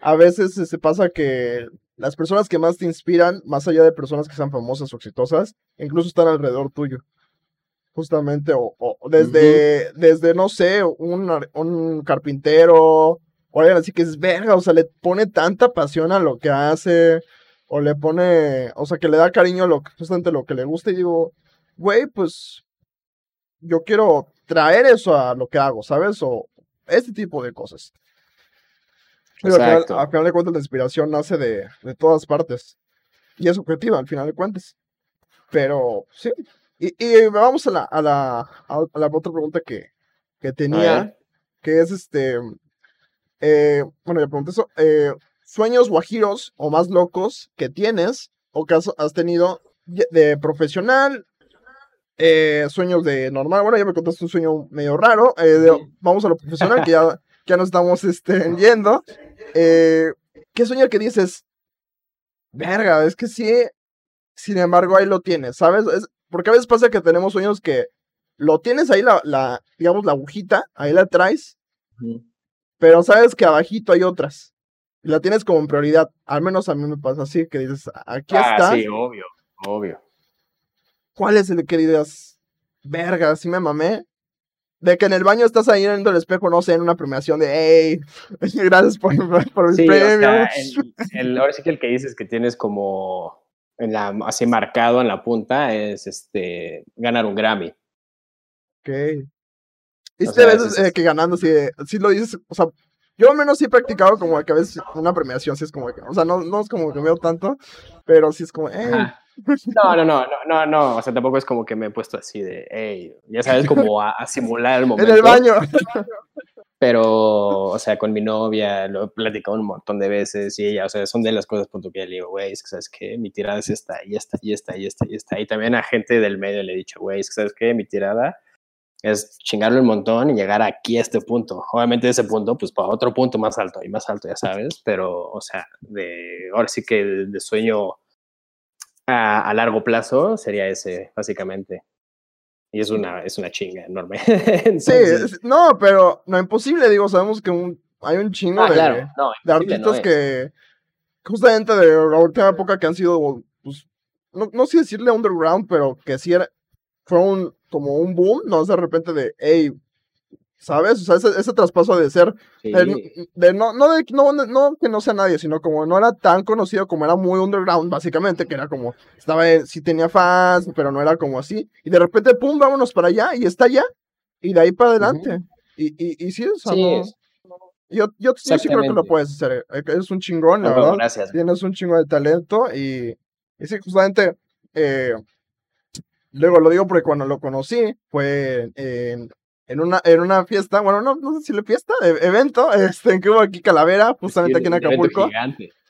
a veces se pasa que las personas que más te inspiran, más allá de personas que sean famosas o exitosas, incluso están alrededor tuyo justamente, o, desde, desde, no sé, un, un carpintero, o alguien así que es verga, o sea, le pone tanta pasión a lo que hace, o le pone, o sea, que le da cariño a lo, justamente lo que le gusta, y digo, güey, pues, yo quiero traer eso a lo que hago, ¿sabes? O este tipo de cosas. Pero al final, de cuentas la inspiración nace de, de todas partes. Y es objetiva, al final de cuentas. Pero, sí, y, y vamos a la, a la, a la otra pregunta que, que tenía, que es este, eh, bueno, le pregunté eso, eh, sueños guajiros o más locos que tienes o que has, tenido de profesional, eh, sueños de normal, bueno, ya me contaste un sueño medio raro, vamos a lo profesional, que ya, ya nos estamos este, yendo. ¿Qué sueño que dices? Verga, es que sí, sin embargo, ahí lo tienes, ¿sabes? Es, porque a veces pasa que tenemos sueños que lo tienes ahí, la, la digamos, la agujita, ahí la traes, pero sabes que abajito hay otras. Y la tienes como en prioridad. Al menos a mí me pasa así, que dices, aquí ah, está. Sí, obvio, obvio. ¿Cuál es el que dices, verga, sí me mamé? de que en el baño estás ahí viendo el espejo, no sé, en una premiación de, hey, gracias por, por sí, premio. ahora sí que el que dices que tienes como en la, así marcado en la punta es este ganar un Grammy. Ok. Y te ves eh, que ganando, si, si lo dices, o sea, yo al menos sí he practicado como que a veces una premiación, sí es como que, o sea, no, no es como que veo tanto, pero sí es como, hey. No, no, no, no, no, o sea, tampoco es como que me he puesto así de, hey, ya sabes, como a, simular el momento. En el baño. Pero, o sea, con mi novia lo he platicado un montón de veces y ella, o sea, son de las cosas punto que le digo, güey, es que sabes qué, mi tirada es esta, y esta, y esta, y esta, y esta. Y también a gente del medio le he dicho, güey, es que sabes qué, mi tirada es chingarlo un montón y llegar aquí a este punto. Obviamente de ese punto, pues para otro punto más alto y más alto, ya sabes, pero, o sea, de, ahora sí que de sueño a, largo plazo sería ese, básicamente. Y es una, es una chinga enorme. sí, no, pero no imposible, digo, sabemos que un, hay un chingo ah, de, de artistas que justamente de la última época que han sido, pues, no, no sé decirle underground, pero que sí era, fue un, como un boom, no de repente de, hey, ¿sabes? O sea, ese, traspaso de ser, de, no, no, de, no, no que no sea nadie, sino como no era tan conocido como era muy underground, básicamente, que era como, estaba, sí tenía fans, pero no era como así, y de repente, pum, vámonos para allá, y está allá, y de ahí para adelante. y, y, y, sí, o sea, yo, yo, sí creo que lo puedes hacer, eh, es un chingón, la verdad. Gracias. Tienes un chingo de talento, y, y sí, justamente, eh, Luego lo digo porque cuando lo conocí fue en, en una, en una fiesta, bueno, no, no sé si le fiesta, e, evento, este, que hubo aquí Calavera, justamente aquí en Acapulco.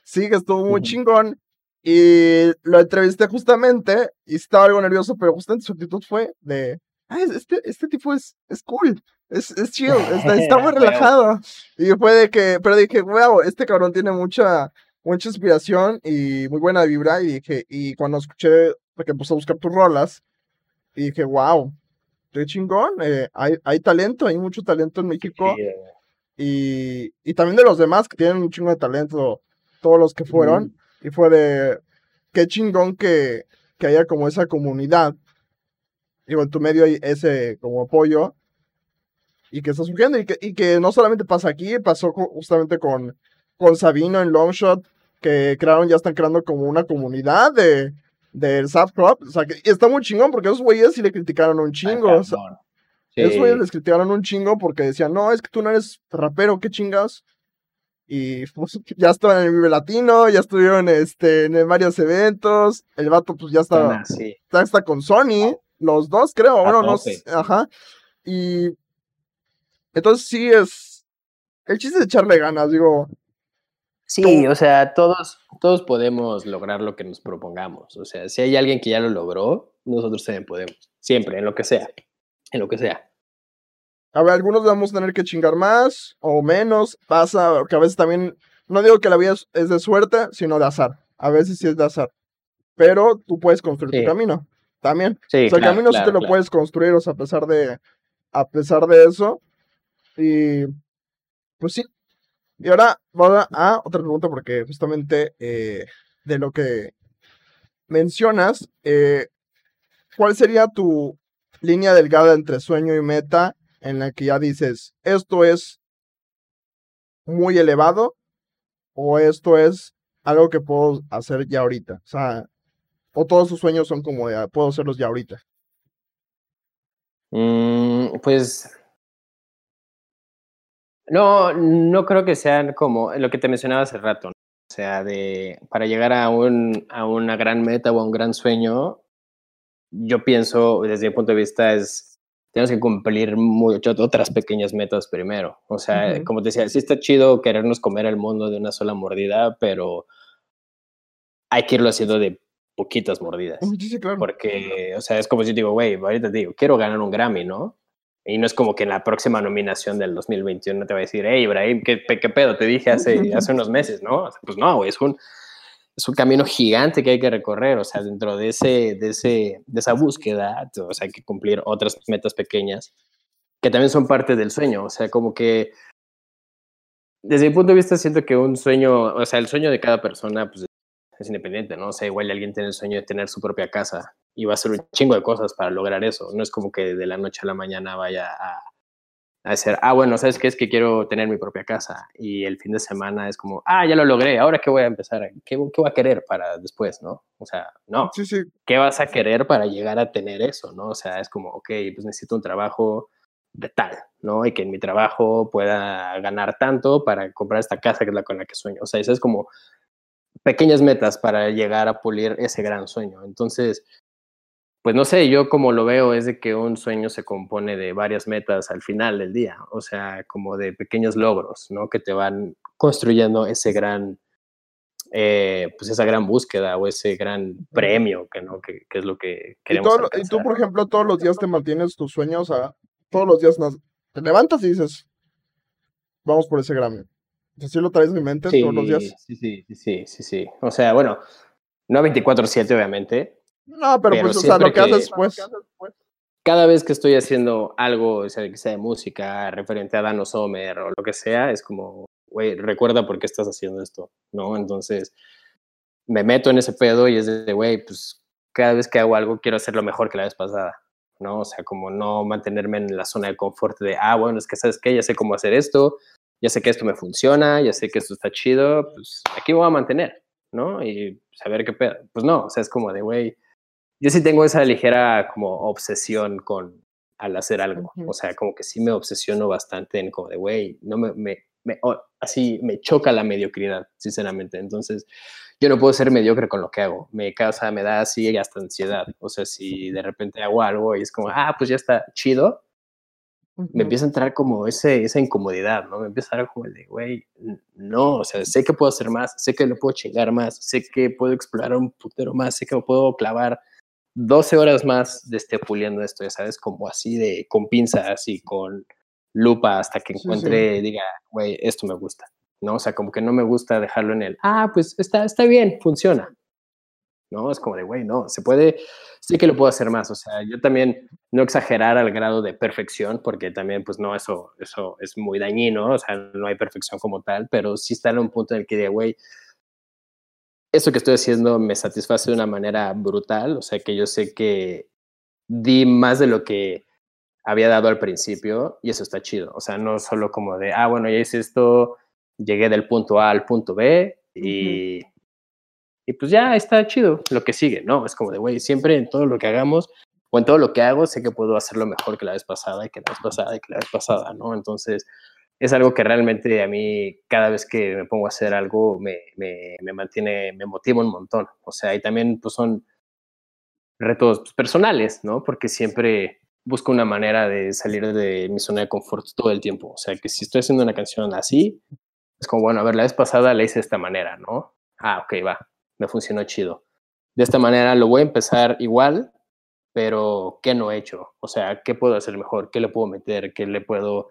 Sí, que estuvo muy chingón. Y lo entrevisté justamente y estaba algo nervioso, pero justamente su actitud fue de, ay, este, este tipo es, es cool, es, es chill, está, muy relajado. y fue de que, pero dije, wow, este cabrón tiene mucha, mucha inspiración y muy buena vibra. Y dije, y cuando escuché que empezó a buscar tus rolas, y dije, wow, qué chingón, eh, hay, hay talento, hay mucho talento en México. y, y, también de los demás que tienen un chingo de talento, todos los que fueron. Y fue de, qué chingón que, que haya como esa comunidad. Digo, en tu medio hay ese como apoyo. Y que está surgiendo. Y que, y que no solamente pasa aquí, pasó justamente con, con Sabino en Longshot, que crearon, ya están creando como una comunidad de, del Zap Crop. O sea, que está muy chingón porque esos güeyes sí le criticaron un chingo. esos güeyes les criticaron un chingo porque decían, no, es que tú no eres rapero, qué chingas. Y pues, ya estaban en el Vive Latino, ya estuvieron este, en varios eventos. El vato, pues ya está, está, con Sony, los dos, creo. Bueno, no sé. Ajá. Y entonces sí es. El chiste de echarle ganas, digo. Sí, o sea, todos, todos podemos lograr lo que nos propongamos. O sea, si hay alguien que ya lo logró, nosotros también podemos. Siempre, en lo que sea. En lo que sea. A ver, algunos vamos a tener que chingar más o menos. Pasa, que a veces también, no digo que la vida es de suerte, sino de azar. A veces sí es de azar. Pero tú puedes construir tu camino. También. Sí, o sea, el camino sí te lo puedes construir, o sea, a pesar de, a pesar de eso. Y, pues sí, y ahora vamos a otra pregunta porque justamente eh, de lo que mencionas, eh, ¿cuál sería tu línea delgada entre sueño y meta en la que ya dices, esto es muy elevado o esto es algo que puedo hacer ya ahorita? O sea, o todos sus sueños son como, de, puedo hacerlos ya ahorita. Mm, pues no, no creo que sean como lo que te mencionaba hace rato. O sea, de para llegar a, un, a una gran meta o a un gran sueño, yo pienso, desde mi punto de vista, es tenemos que cumplir muchas otras pequeñas metas primero. O sea, como te decía, sí está chido querernos comer el mundo de una sola mordida, pero hay que irlo haciendo de poquitas mordidas. Sí, claro. Porque, o sea, es como si digo, güey, ahorita te digo, quiero ganar un Grammy, ¿no? Y no es como que en la próxima nominación del 2021 te va a decir, hey, Ibrahim, ¿qué, qué pedo? Te dije hace, hace unos meses, ¿no? Pues no, es un, es un camino gigante que hay que recorrer. O sea, dentro de, ese, de, ese, de esa búsqueda, o sea, hay que cumplir otras metas pequeñas que también son parte del sueño. O sea, como que desde mi punto de vista siento que un sueño, o sea, el sueño de cada persona pues, es independiente, ¿no? O sea, igual alguien tiene el sueño de tener su propia casa y va a hacer un chingo de cosas para lograr eso. No es como que de la noche a la mañana vaya a, a decir, ah, bueno, ¿sabes qué? Es que quiero tener mi propia casa. Y el fin de semana es como, ah, ya lo logré, ahora qué voy a empezar, ¿qué, qué voy a querer para después, no? O sea, no. Sí, sí. ¿Qué vas a querer para llegar a tener eso, no? O sea, es como, ok, pues necesito un trabajo de tal, ¿no? Y que en mi trabajo pueda ganar tanto para comprar esta casa que es la con la que sueño. O sea, eso es como pequeñas metas para llegar a pulir ese gran sueño. Entonces, pues no sé, yo como lo veo es de que un sueño se compone de varias metas al final del día, o sea, como de pequeños logros, ¿no? Que te van construyendo ese gran, eh, pues esa gran búsqueda o ese gran premio, que, ¿no? Que, es lo que queremos. ¿Y, tú, por ejemplo, todos los días te mantienes tus sueños, a, todos los días te levantas y dices, vamos por ese Grammy. ¿Así lo traes en mi mente todos los días? Sí, sí, sí, sí, sí. O sea, bueno, no 24/7 obviamente, no, pero, pues, o sea, lo que, haces pues. Cada vez que estoy haciendo algo, o sea, que sea de música, referente a Dano Sommer o lo que sea, es como, güey, recuerda por qué estás haciendo esto, ¿no? Entonces, me meto en ese pedo y es de, güey, pues cada vez que hago algo quiero hacerlo mejor que la vez pasada, ¿no? O sea, como no mantenerme en la zona de confort de, ah, bueno, es que sabes qué, ya sé cómo hacer esto, ya sé que esto me funciona, ya sé que esto está chido, pues aquí voy a mantener, ¿no? Y saber qué pedo. Pues no, o sea, es como de, güey, yo sí tengo esa ligera como obsesión con al hacer algo. O sea, como que sí me obsesiono bastante en como de, güey, no me, me, me así me choca la mediocridad, sinceramente. Entonces, yo no puedo ser mediocre con lo que hago. Me causa, me da así hasta ansiedad. O sea, si de repente hago algo y es como, ah, pues ya está chido, me empieza a entrar como ese, esa incomodidad, ¿no? Me empieza a dar como el de, güey, no, o sea, sé que puedo hacer más, sé que lo puedo chingar más, sé que puedo explorar un putero más, sé que me puedo clavar 12 horas más de esté puliendo esto, ya sabes, como así de con pinzas y con lupa hasta que encuentre, diga, güey, esto me gusta, ¿no? O sea, como que no me gusta dejarlo en el, ah, pues está, está bien, funciona, ¿no? Es como de, güey, no, se puede, sí que lo puedo hacer más, o sea, yo también no exagerar al grado de perfección, porque también, pues no, eso, eso es muy dañino, o sea, no hay perfección como tal, pero sí está en un punto en el que diga, güey, eso que estoy haciendo me satisface de una manera brutal, o sea que yo sé que di más de lo que había dado al principio y eso está chido, o sea, no solo como de, ah, bueno, ya hice esto, llegué del punto A al punto B y, y pues ya está chido lo que sigue, ¿no? Es como de, güey, siempre en todo lo que hagamos o en todo lo que hago sé que puedo hacerlo mejor que la vez pasada y que la vez pasada y que la vez pasada, ¿no? Entonces, es algo que realmente a mí cada vez que me pongo a hacer algo me, me, me mantiene, me motiva un montón. O sea, y también pues son retos pues, personales, ¿no? Porque siempre busco una manera de salir de mi zona de confort todo el tiempo. O sea, que si estoy haciendo una canción así, es como, bueno, a ver, la vez pasada la hice de esta manera, ¿no? Ah, ok, va, me funcionó chido. De esta manera lo voy a empezar igual, pero ¿qué no he hecho? O sea, ¿qué puedo hacer mejor? ¿Qué le puedo meter? ¿Qué le puedo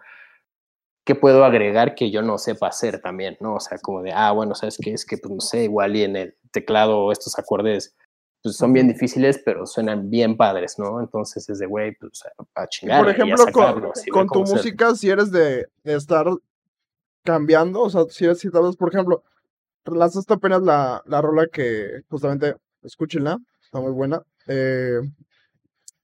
¿qué puedo agregar que yo no sepa hacer también, ¿no? O sea, como de, ah, bueno, ¿sabes qué? Es que, pues, no sé, igual y en el teclado estos acordes, pues, son bien difíciles, pero suenan bien padres, ¿no? Entonces es de, güey, pues, a, chingar. Por ejemplo, con, tu música, si eres de, estar cambiando, o sea, si eres, si por ejemplo, lanzaste apenas la, la rola que, justamente, escúchenla, está muy buena. Eh,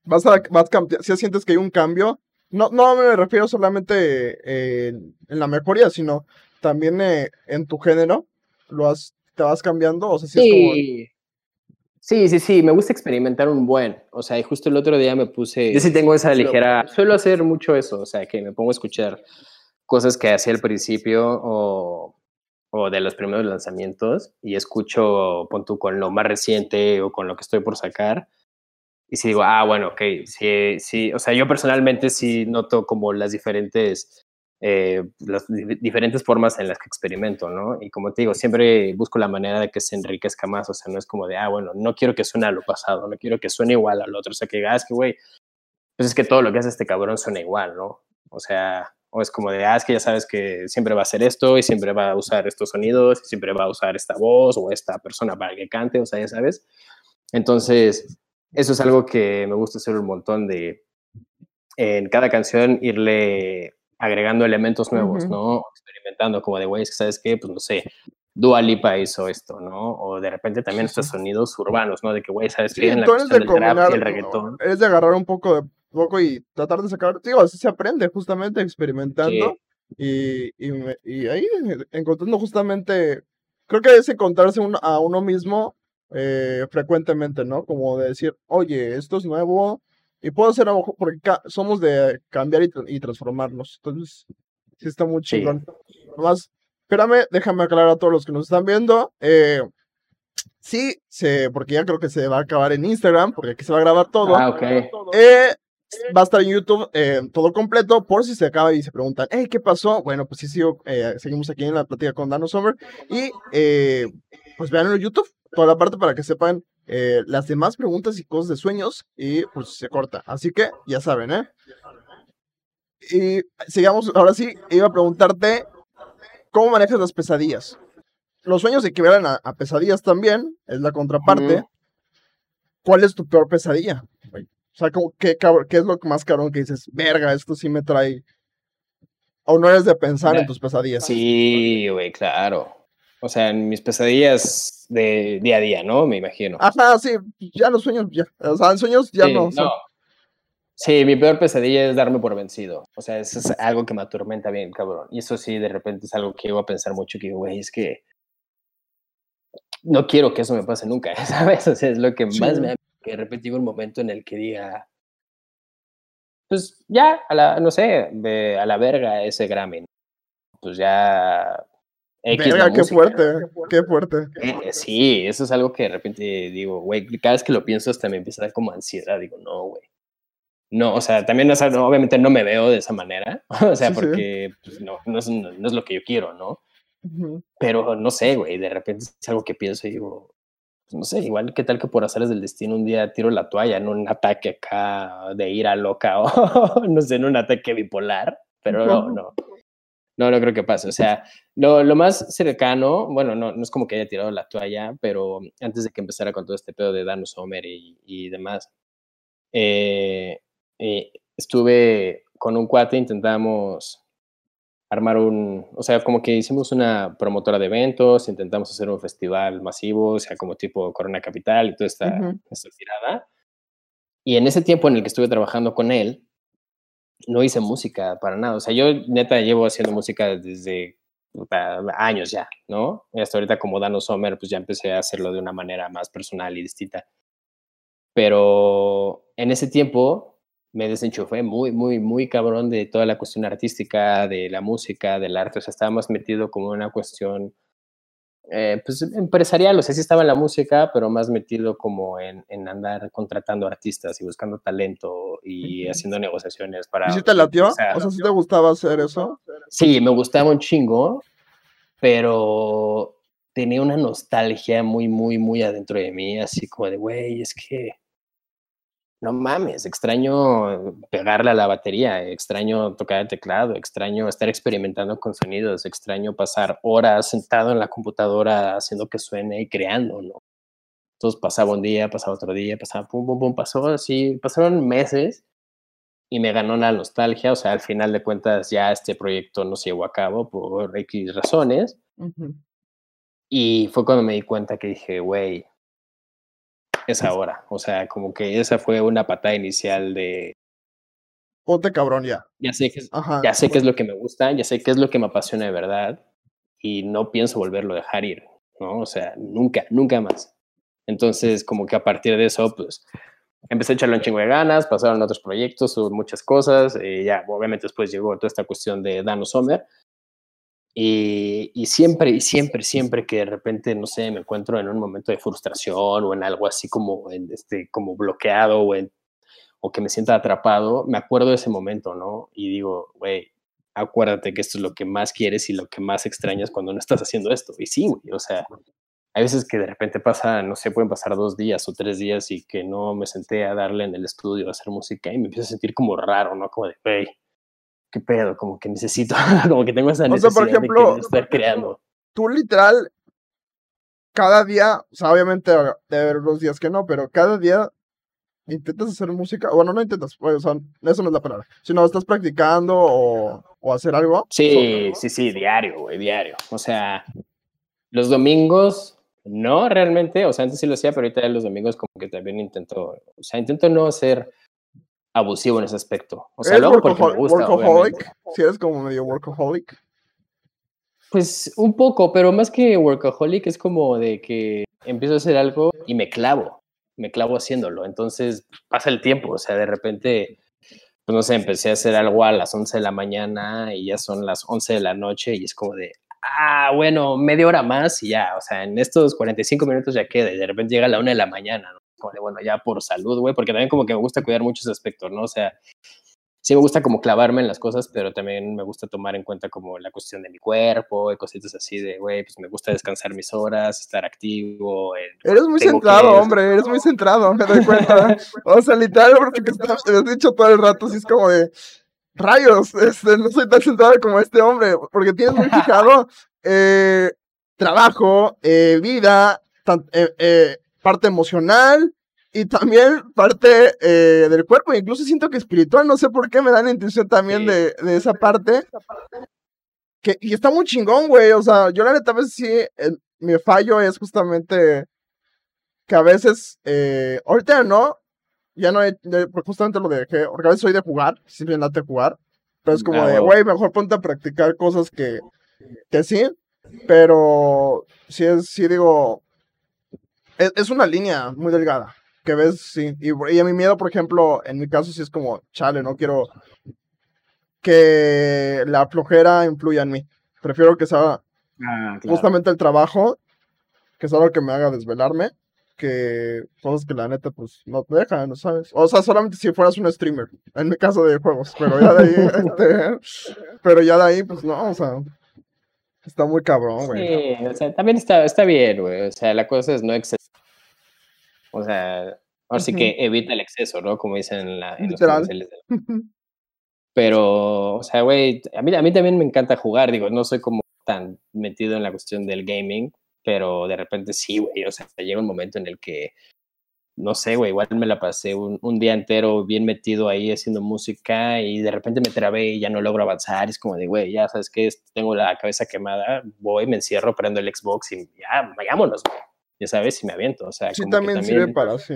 vas a, vas a, si sientes que hay un cambio no, no me refiero solamente eh, en, la mejoría, sino también eh, en tu género. ¿Lo has, ¿Te vas cambiando? O sea, sí, sí, sí, sí, me gusta experimentar un buen. O sea, y justo el otro día me puse. Yo sí tengo esa ligera. Suelo hacer mucho eso, o sea, que me pongo a escuchar cosas que hacía al principio o, o de los primeros lanzamientos y escucho, pon tú con lo más reciente o con lo que estoy por sacar y si digo, ah, bueno, ok, sí, sí, o sea, yo personalmente sí noto como las diferentes, eh, las diferentes formas en las que experimento, ¿no? Y como te digo, siempre busco la manera de que se enriquezca más, o sea, no es como de, ah, bueno, no quiero que suene a lo pasado, no quiero que suene igual al otro, o sea, que digas, ah, que, güey, pues es que todo lo que hace este cabrón suena igual, ¿no? O sea, o es como de, ah, es que ya sabes que siempre va a hacer esto y siempre va a usar estos sonidos y siempre va a usar esta voz o esta persona para que cante, o sea, ya sabes. Entonces, eso es algo que me gusta hacer un montón de, en cada canción, irle agregando elementos nuevos, ¿no? Experimentando como de, güey, ¿sabes qué? Pues no sé, Dua Lipa hizo esto, ¿no? O de repente también estos sonidos urbanos, ¿no? De que, güey, ¿sabes qué? en la cuestión del trap y el reggaetón. Es de agarrar un poco de, poco y tratar de sacar, digo, así se aprende justamente experimentando y, y, ahí encontrando justamente, creo que es encontrarse a uno mismo eh, frecuentemente, ¿no? Como de decir, oye, esto es nuevo y puedo hacer algo porque somos de cambiar y, transformarnos. Entonces, sí está muy chingón. Nomás, espérame, déjame aclarar a todos los que nos están viendo. Eh, sí, se, porque ya creo que se va a acabar en Instagram, porque aquí se va a grabar todo. Ah, ok. Eh, va a estar en YouTube eh, todo completo por si se acaba y se preguntan, hey, ¿qué pasó? Bueno, pues sí, sigo, eh, seguimos aquí en la plática con Dano Sommer y eh, pues vean en YouTube toda la parte para que sepan las demás preguntas y cosas de sueños y pues se corta. Así que ya saben, ¿eh? Y sigamos, ahora sí, iba a preguntarte, ¿cómo manejas las pesadillas? Los sueños equivalen a, a pesadillas también, es la contraparte. ¿Cuál es tu peor pesadilla? O sea, ¿qué, ¿qué es lo más cabrón que dices? Verga, esto sí me trae. O no eres de pensar en tus pesadillas. Sí, güey, claro. O sea, en mis pesadillas de día a día, ¿no? Me imagino. Ajá, sí, ya los sueños, ya. O sea, en sueños ya no. no. Sí, mi peor pesadilla es darme por vencido. O sea, eso es algo que me atormenta bien, cabrón. Y eso sí, de repente es algo que iba a pensar mucho, que güey, es que no quiero que eso me pase nunca, ¿sabes? O sea, es lo que más me que de repente llega un momento en el que diga, pues ya, a la, no sé, a la verga ese Grammy. Pues ya... verga, qué fuerte, qué fuerte. Eh, sí, eso es algo que de repente digo, güey, cada vez que lo pienso hasta me empieza a dar como ansiedad, digo, no, güey. No, o sea, también obviamente no me veo de esa manera, o sea, porque Pues, no, no, es, no, es, lo que yo quiero, ¿no? Pero no sé, güey, de repente es algo que pienso y digo, pues, no sé, igual qué tal que por hacerles del destino un día tiro la toalla en un ataque acá de ira loca o no sé, en un ataque bipolar, pero no, no. No, no creo que pase. O sea, lo, lo más cercano, bueno, no, no es como que haya tirado la toalla, pero antes de que empezara con todo este pedo de Dano Sommer y, y demás, eh, eh, estuve con un cuate, intentamos armar un, o sea, como que hicimos una promotora de eventos, intentamos hacer un festival masivo, o sea, como tipo Corona Capital y toda esta, tirada. Y en ese tiempo en el que estuve trabajando con él, no hice música para nada. O sea, yo neta llevo haciendo música desde años ya, ¿no? Y hasta ahorita como Dano Sommer, pues ya empecé a hacerlo de una manera más personal y distinta. Pero en ese tiempo me desenchufé muy, muy, muy cabrón de toda la cuestión artística, de la música, del arte. O sea, estaba más metido como una cuestión, eh, pues, empresarial. O sea, sí estaba en la música, pero más metido como en, en andar contratando artistas y buscando talento y haciendo negociaciones para... ¿Y si te latió? O sea, ¿sí te gustaba hacer eso? Sí, me gustaba un chingo, pero tenía una nostalgia muy, muy, muy adentro de mí, así como de, güey, es que no mames, extraño pegarle a la batería, extraño tocar el teclado, extraño estar experimentando con sonidos, extraño pasar horas sentado en la computadora haciendo que suene y creando, ¿no? Entonces pasaba un día, pasaba otro día, pasaba pum, pum, pum, pasó así, pasaron meses y me ganó la nostalgia, o sea, al final de cuentas ya este proyecto no se llevó a cabo por X razones. Y fue cuando me di cuenta que dije, güey, es ahora. O sea, como que esa fue una patada inicial de. Ponte cabrón ya. Ya sé, que, ya sé qué es lo que me gusta, ya sé qué es lo que me apasiona de verdad y no pienso volverlo a dejar ir, ¿no? O sea, nunca, nunca más. Entonces, como que a partir de eso, pues empecé a echarle un chingo de ganas, pasaron otros proyectos, muchas cosas, eh, ya, obviamente después llegó toda esta cuestión de Dano Sommer, y, y, siempre, y siempre, siempre que de repente, no sé, me encuentro en un momento de frustración o en algo así como, en este, como bloqueado o, en, o que me sienta atrapado, me acuerdo de ese momento, ¿no? Y digo, güey, acuérdate que esto es lo que más quieres y lo que más extrañas cuando no estás haciendo esto. Y sí, güey, o sea, hay veces que de repente pasa, no sé, pueden pasar dos días o tres días y que no me senté a darle en el estudio a hacer música y me empiezo a sentir como raro, ¿no? Como de, güey, qué pedo, como que necesito, como que tengo esa necesidad por ejemplo, de estar creando. Tú literal, cada día, o sea, obviamente debe haber unos días que no, pero cada día intentas hacer música, bueno, no intentas, pues, o sea, eso no es la palabra, sino estás practicando o, o hacer algo. Sí, sí, sí, diario, güey, diario. O sea, los domingos, no realmente, o sea, antes sí lo hacía, pero ahorita los domingos como que también intento, o sea, intento no hacer abusivo en ese aspecto. O sea, luego porque me gusta, workaholic? Si eres como medio workaholic. Pues un poco, pero más que workaholic es como de que empiezo a hacer algo y me clavo, me clavo haciéndolo. Entonces pasa el tiempo, o sea, de repente, pues no sé, empecé a hacer algo a las 11 de la mañana y ya son las 11 de la noche y es como de, ah, bueno, media hora más y ya, o sea, en estos 45 minutos ya queda y de repente llega la 1 de la mañana, ¿no? Como de, bueno, ya por salud, güey, porque también como que me gusta cuidar muchos aspectos, ¿no? O sea, sí me gusta como clavarme en las cosas, pero también me gusta tomar en cuenta como la cuestión de mi cuerpo y cositas así de, güey, pues me gusta descansar mis horas, estar activo. eres muy centrado, hombre, eres muy centrado, me doy cuenta. o sea, literal, porque te has dicho todo el rato, así es como de, rayos, este, no soy tan centrado como este hombre, porque tienes muy fijado eh, trabajo, eh, vida, eh, parte emocional, y también parte eh, del cuerpo, incluso siento que espiritual, no sé por qué me da la intención también de, de, esa parte. Que, y está muy chingón, güey, o sea, yo la neta a veces sí, mi fallo es justamente que a veces, eh, ahorita no, ya no he, pues justamente lo dejé, porque a veces soy de jugar, simplemente de jugar, pero es como ah, de, güey, mejor ponte a practicar cosas que, que sí, pero sí es, sí digo, es, es una línea muy delgada que ves, sí. Y, a mi miedo, por ejemplo, en mi caso sí es como, chale, no quiero que la flojera influya en mí. Prefiero que sea ah, justamente el trabajo, que sea lo que me haga desvelarme, que cosas que la neta pues no te dejan, ¿no sabes? O sea, solamente si fueras un streamer, en mi caso de juegos, pero ya de ahí, este, pero ya de ahí, pues no, o sea, está muy cabrón, güey. Sí, o sea, también está, está bien, güey, o sea, la cosa es no exceder o sea, así que evita el exceso, ¿no? Como dicen en, la, en los comerciales. Pero, o sea, güey, a mí, a mí también me encanta jugar, digo, no soy como tan metido en la cuestión del gaming, pero de repente sí, güey, o sea, llega un momento en el que, no sé, güey, igual me la pasé un, un, día entero bien metido ahí haciendo música y de repente me trabé y ya no logro avanzar, es como de, güey, ya sabes que tengo la cabeza quemada, voy, me encierro, prendo el Xbox y ya, vayámonos, güey ya sabes, si me aviento. O sea, sí, también, sirve para sí.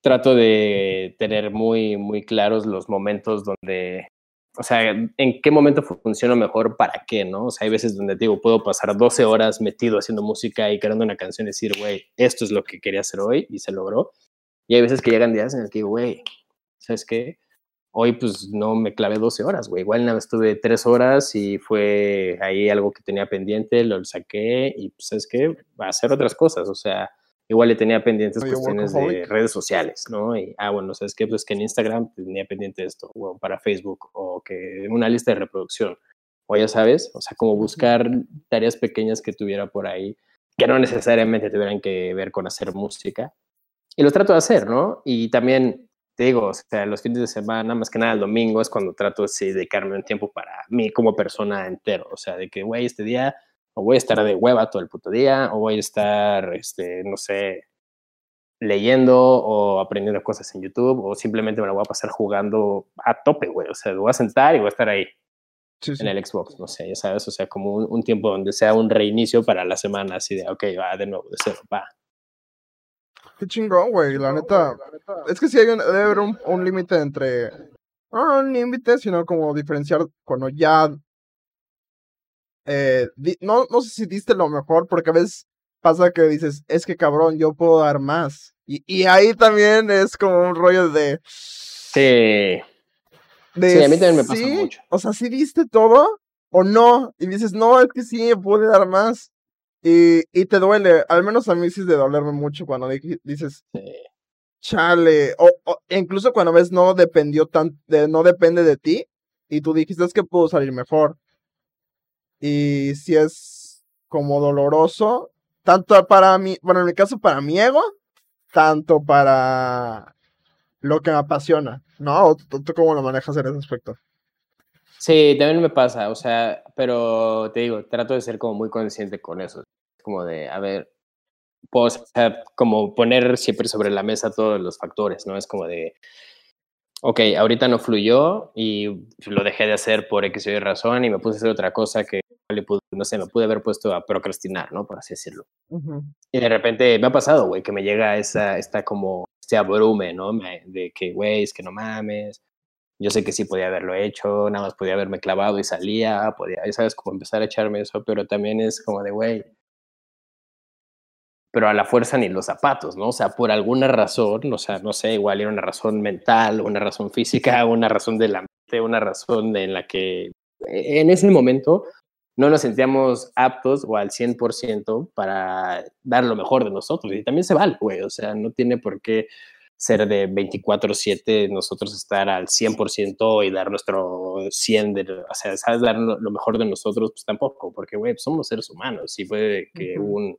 Trato de tener muy, muy claros los momentos donde, o sea, en qué momento funciona mejor para qué, ¿no? O sea, hay veces donde digo, puedo pasar 12 horas metido haciendo música y creando una canción y decir, güey, esto es lo que quería hacer hoy y se logró. Y hay veces que llegan días en el que digo, güey, ¿sabes qué? Hoy pues no me clavé 12 horas, güey. Igual nada estuve 3 horas y fue ahí algo que tenía pendiente, lo saqué y pues es que va a hacer otras cosas, o sea, igual le tenía pendientes cuestiones de redes sociales, ¿no? Y, ah, bueno, ¿sabes qué? Pues que en Instagram tenía pendiente esto, o para Facebook, o que una lista de reproducción, o ya sabes, o sea, como buscar tareas pequeñas que tuviera por ahí, que no necesariamente tuvieran que ver con hacer música. Y lo trato de hacer, ¿no? Y también te digo, o sea, los fines de semana, más que nada el domingo, es cuando trato de dedicarme un tiempo para mí como persona entero. O sea, de que, güey, este día o voy a estar de hueva todo el puto día, o voy a estar, este, no sé, leyendo o aprendiendo cosas en YouTube, o simplemente me la voy a pasar jugando a tope, güey. O sea, voy a sentar y voy a estar ahí. En el Xbox, no sé, ya sabes, o sea, como un, un tiempo donde sea un reinicio para la semana, así de, ok, va de nuevo, de cero, va, Qué chingón, güey, la neta. Es que sí hay un, debe haber un, un límite entre. No, un límite, sino como diferenciar cuando ya. Eh, no, no sé si diste lo mejor, porque a veces pasa que dices, es que cabrón, yo puedo dar más. Y, y ahí también es como un rollo de. Sí. De, sí, a mí también me pasa mucho. O sea, si diste todo o no. Y dices, no, es que sí, puede dar más. Y, y te duele, al menos a mí sí es de dolerme mucho cuando dices, chale, o, incluso cuando ves no dependió tan, de, no depende de ti, y tú dijiste es que puedo salir mejor. Y si es como doloroso, tanto para mí, bueno, en mi caso para mi ego, tanto para lo que me apasiona, ¿no? ¿Tú, tú cómo lo manejas en ese aspecto? Sí, también me pasa, o sea, pero te digo, trato de ser como muy consciente con eso, como de, a ver, puedo como poner siempre sobre la mesa todos los factores, ¿no? Es como de, ok, ahorita no fluyó y lo dejé de hacer por X o Y razón y me puse a hacer otra cosa que no sé, me pude haber puesto a procrastinar, ¿no? Por así decirlo. Y de repente me ha pasado, güey, que me llega esa, esta como se abrume, ¿no? de que, güey, es que no mames. Yo sé que sí podía haberlo hecho, nada más podía haberme clavado y salía, podía, ¿sabes? Como empezar a echarme eso, pero también es como de, güey, pero a la fuerza ni los zapatos, ¿no? O sea, por alguna razón, o sea, no sé, igual era una razón mental, una razón física, una razón de la mente, una razón en la que en ese momento no nos sentíamos aptos o al 100% para dar lo mejor de nosotros. Y también se vale, güey, o sea, no tiene por qué ser de 24/7 nosotros estar al 100% y dar nuestro 100, de, o sea, ¿sabes? Dar lo mejor de nosotros, pues tampoco, porque, güey, somos seres humanos y puede que un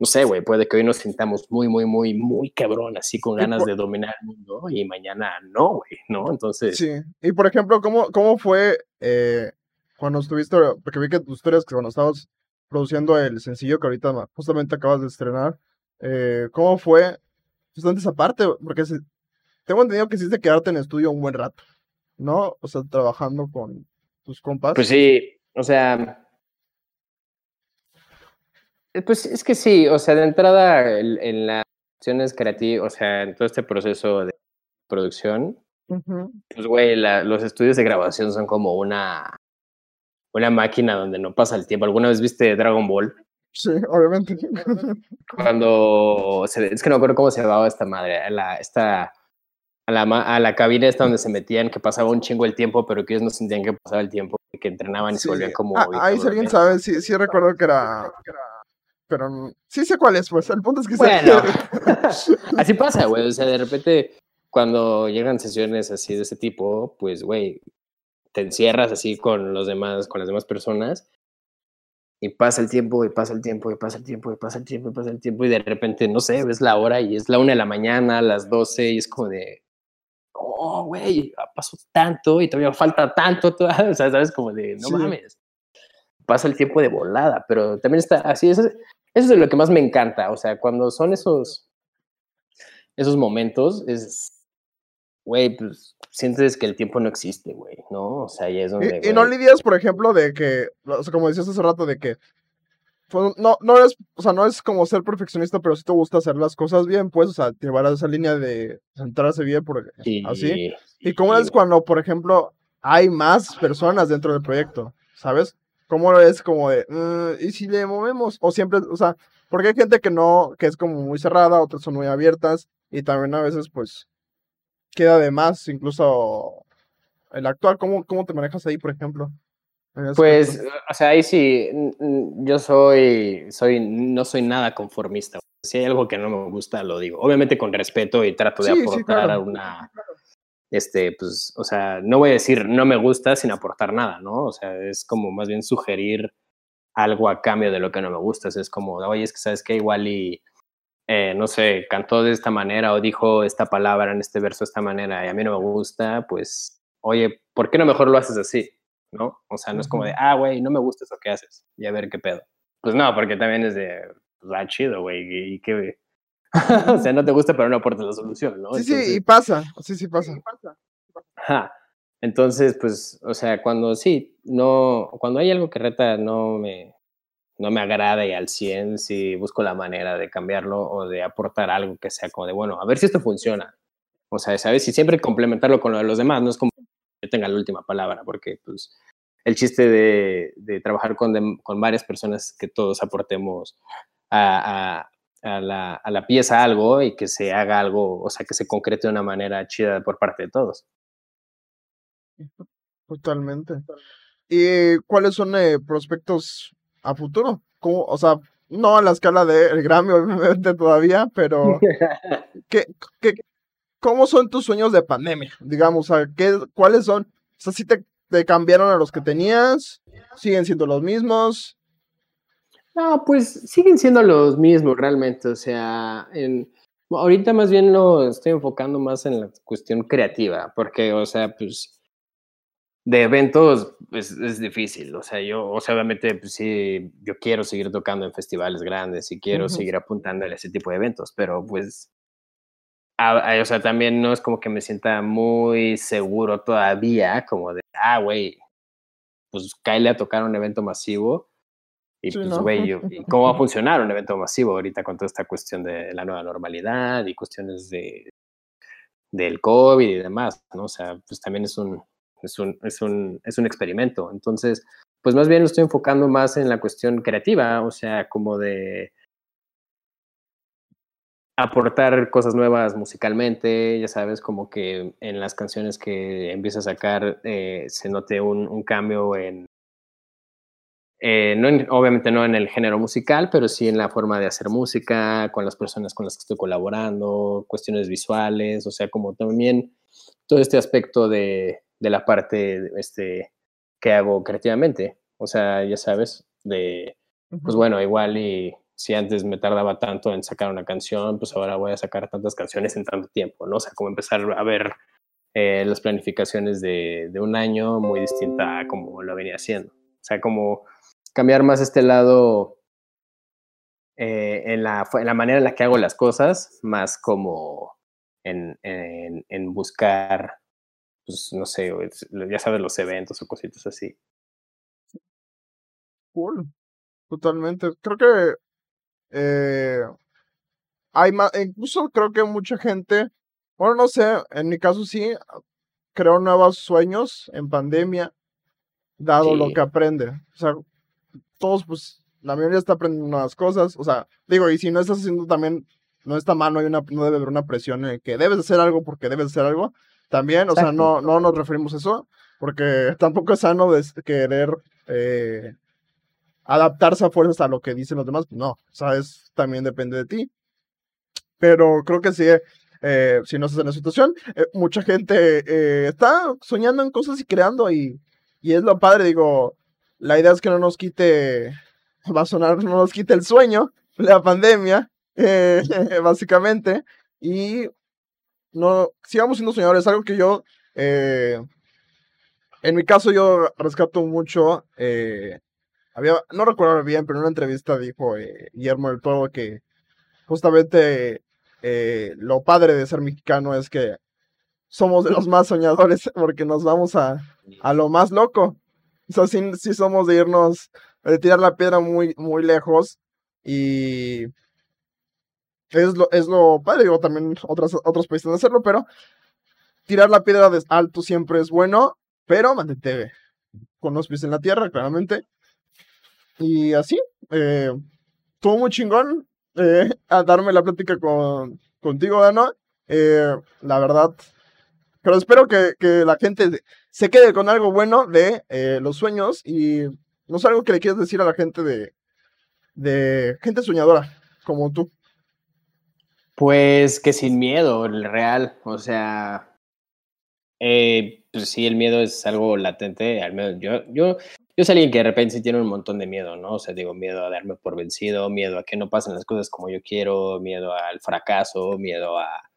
no sé, güey, puede que hoy nos sintamos muy, muy, muy, muy cabrón, así con ganas de dominar el mundo y mañana no, güey, ¿no? Entonces. Sí, y por ejemplo, ¿cómo, cómo fue eh, cuando estuviste, porque vi que tus historias que cuando estabas produciendo el sencillo que ahorita justamente acabas de estrenar, eh, ¿cómo fue justamente esa parte? Porque tengo entendido que hiciste quedarte en estudio un buen rato, ¿no? O sea, trabajando con tus compas. Pues sí, o sea, pues es que sí, o sea, de entrada en, las acciones creativas, o sea, en todo este proceso de producción, pues güey, los estudios de grabación son como una, una máquina donde no pasa el tiempo. ¿Alguna vez viste Dragon Ball? Sí, obviamente. Cuando, es que no recuerdo cómo se llamaba esta madre, a la, esta, a la, a la cabina esta donde se metían, que pasaba un chingo el tiempo, pero que ellos no sentían que pasaba el tiempo, que entrenaban y se volvían como... Ah, ahí si alguien sabe, sí, sí recuerdo que era pero sí sé cuál es, pues el punto es que bueno, así pasa, güey, o sea, de repente cuando llegan sesiones así de ese tipo, pues, güey, te encierras así con los demás, con las demás personas y pasa el tiempo y pasa el tiempo y pasa el tiempo y pasa el tiempo y pasa el tiempo y de repente, no sé, ves la hora y es la una de la mañana, las doce y es como de, oh, güey, pasó tanto y todavía falta tanto, o sea, sabes, como de, no mames. Pasa el tiempo de volada, pero también está así, es, eso es lo que más me encanta, o sea, cuando son esos, esos momentos, es, güey, pues sientes que el tiempo no existe, güey, ¿no? O sea, y es donde... Y, no lidias, por ejemplo, de que, o sea, como decías hace rato, de que pues, no, no es, o sea, no es como ser perfeccionista, pero si te gusta hacer las cosas bien, pues, o sea, llevar a esa línea de centrarse bien, por, así. ¿Y cómo es cuando, por ejemplo, hay más personas dentro del proyecto, ¿sabes? ¿Cómo es como de, mm, ¿y si le movemos? O siempre, o sea, porque hay gente que no, que es como muy cerrada, otras son muy abiertas, y también a veces, pues, queda de más, incluso el actual, ¿cómo, cómo te manejas ahí, por ejemplo? Pues, o sea, ahí sí, yo soy, soy, no soy nada conformista. Si hay algo que no me gusta, lo digo. Obviamente con respeto y trato de aportar una, este, pues, o sea, no voy a decir no me gusta sin aportar nada, ¿no? O sea, es como más bien sugerir algo a cambio de lo que no me gusta. Es como, oye, es que sabes que igual y, eh, no sé, cantó de esta manera o dijo esta palabra en este verso de esta manera y a mí no me gusta, pues, oye, ¿por qué no mejor lo haces así? ¿No? O sea, no es como de, ah, güey, no me gusta eso que haces y a ver qué pedo. Pues no, porque también es de, va chido, güey, y qué, o sea, no te gusta, pero no aporta la solución, ¿no? Sí, sí, y pasa, sí, sí pasa. Ajá. Entonces, pues, o sea, cuando sí, no, cuando hay algo que reta no me, no me agrada y al 100, sí busco la manera de cambiarlo o de aportar algo que sea como de, bueno, a ver si esto funciona. O sea, ¿sabes? Y siempre complementarlo con lo de los demás, no es como que tenga la última palabra, porque pues el chiste de, de trabajar con, con varias personas que todos aportemos a, a la, a la, pieza algo y que se haga algo, o sea, que se concrete de una manera chida por parte de todos. Totalmente. ¿Y cuáles son eh, prospectos a futuro? ¿Cómo, o sea, no a la escala del Grammy, obviamente, todavía, pero ¿qué, qué, ¿cómo son tus sueños de pandemia? Digamos, o ¿qué, ¿cuáles son? O sea, si te, te cambiaron a los que tenías, siguen siendo los mismos, no, pues siguen siendo los mismos realmente. O sea, en, ahorita más bien lo estoy enfocando más en la cuestión creativa, porque, o sea, pues de eventos pues, es difícil. O sea, yo, o sea, obviamente, pues sí, yo quiero seguir tocando en festivales grandes y quiero seguir apuntándole a ese tipo de eventos, pero pues, o sea, también no es como que me sienta muy seguro todavía, como de, ah, güey, pues cáele a tocar un evento masivo Y pues, güey, ¿cómo va a funcionar un evento masivo ahorita con toda esta cuestión de la nueva normalidad y cuestiones de del COVID y demás, ¿no? O sea, pues también es un, es un, es un, es un experimento. Entonces, pues más bien lo estoy enfocando más en la cuestión creativa, o sea, como de aportar cosas nuevas musicalmente, ya sabes, como que en las canciones que empieza a sacar eh, se note un, un cambio en, eh, no obviamente no en el género musical, pero sí en la forma de hacer música, con las personas con las que estoy colaborando, cuestiones visuales, o sea, como también todo este aspecto de, de la parte este, que hago creativamente. O sea, ya sabes, de, pues bueno, igual y si antes me tardaba tanto en sacar una canción, pues ahora voy a sacar tantas canciones en tanto tiempo, ¿no? O sea, como empezar a ver eh, las planificaciones de, de, un año muy distinta a como lo venía haciendo. O sea, como cambiar más este lado eh, en, la, en la manera en la que hago las cosas, más como en, en, en buscar, pues no sé, ya sabes, los eventos o cositas así. Cool. Totalmente. Creo que eh, hay más, incluso creo que mucha gente, bueno, no sé, en mi caso sí, creo nuevos sueños en pandemia, dado lo que aprende. O sea, todos, pues, la mayoría está aprendiendo nuevas cosas. O sea, digo, y si no estás haciendo también, no está mal, no, hay una, no debe haber una presión en que debes hacer algo porque debes hacer algo. También, o sea, no, no nos referimos a eso, porque tampoco es sano de querer eh, adaptarse a fuerzas a lo que dicen los demás. No, o sea, es, también depende de ti. Pero creo que sí, eh, si no estás en la situación, eh, mucha gente está soñando en cosas y creando y, y es lo padre, digo, la idea es que no nos quite, va a sonar, no nos quite el sueño, la pandemia, eh, básicamente, y no, sigamos siendo soñadores, algo que yo, eh, en mi caso yo rescato mucho, eh, había, no recuerdo bien, pero en una entrevista dijo Guillermo del Toro que justamente lo padre de ser mexicano es que somos de los más soñadores porque nos vamos a, a lo más loco. O sea, sí, somos de irnos, de tirar la piedra muy, muy lejos. Y es lo, es lo padre, digo, también otros, otros países de hacerlo, pero tirar la piedra de alto siempre es bueno, pero mantente con los pies en la tierra, claramente. Y así, eh, estuvo muy chingón eh, a darme la plática con, contigo, Dano. Eh, la verdad, pero espero que, que, la gente se quede con algo bueno de eh, los sueños y no sé algo que le quieras decir a la gente de, de gente soñadora como tú. Pues que sin miedo, el real, o sea, eh, pues sí, el miedo es algo latente, al menos yo, yo, yo soy alguien que de repente sí tiene un montón de miedo, ¿no? O sea, digo, miedo a darme por vencido, miedo a que no pasen las cosas como yo quiero, miedo al fracaso, miedo a,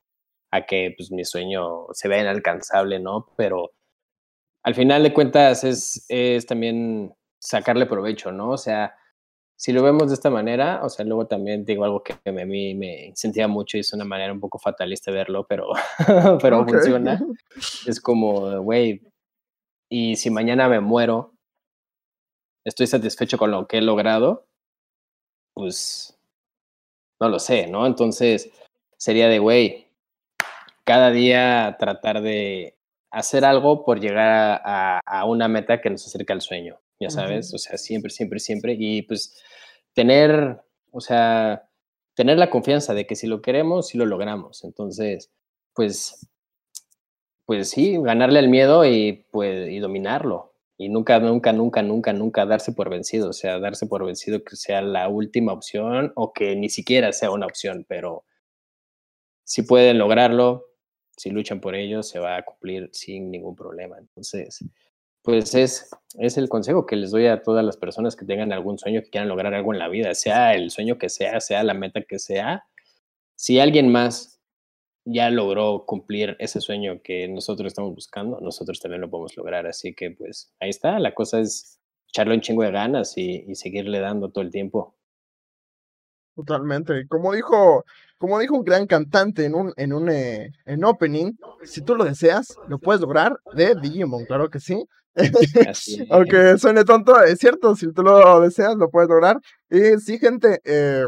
a que pues mi sueño se vea inalcanzable, ¿no? Pero al final de cuentas es, es también sacarle provecho, ¿no? O sea, si lo vemos de esta manera, o sea, luego también digo algo que a mí me incentiva mucho y es una manera un poco fatalista verlo, pero, pero funciona. Es como, güey, y si mañana me muero, estoy satisfecho con lo que he logrado, pues no lo sé, ¿no? Entonces sería de, güey, cada día tratar de hacer algo por llegar a, una meta que nos acerca al sueño, ya sabes, o sea, siempre, siempre, siempre, y pues tener, o sea, tener la confianza de que si lo queremos, sí lo logramos, entonces, pues, pues sí, ganarle al miedo y, pues, y dominarlo, y nunca, nunca, nunca, nunca, nunca darse por vencido, o sea, darse por vencido que sea la última opción o que ni siquiera sea una opción, pero si pueden lograrlo, si luchan por ello, se va a cumplir sin ningún problema. Entonces, pues es, es el consejo que les doy a todas las personas que tengan algún sueño, que quieran lograr algo en la vida, sea el sueño que sea, sea la meta que sea. Si alguien más ya logró cumplir ese sueño que nosotros estamos buscando, nosotros también lo podemos lograr. Así que pues ahí está, la cosa es echarle un chingo de ganas y, y seguirle dando todo el tiempo. Totalmente. Como dijo, como dijo un gran cantante en un, en un eh, en opening, si tú lo deseas, lo puedes lograr de Digimon, claro que sí. Aunque suene tonto, es cierto, si tú lo deseas, lo puedes lograr. Y sí, gente, eh,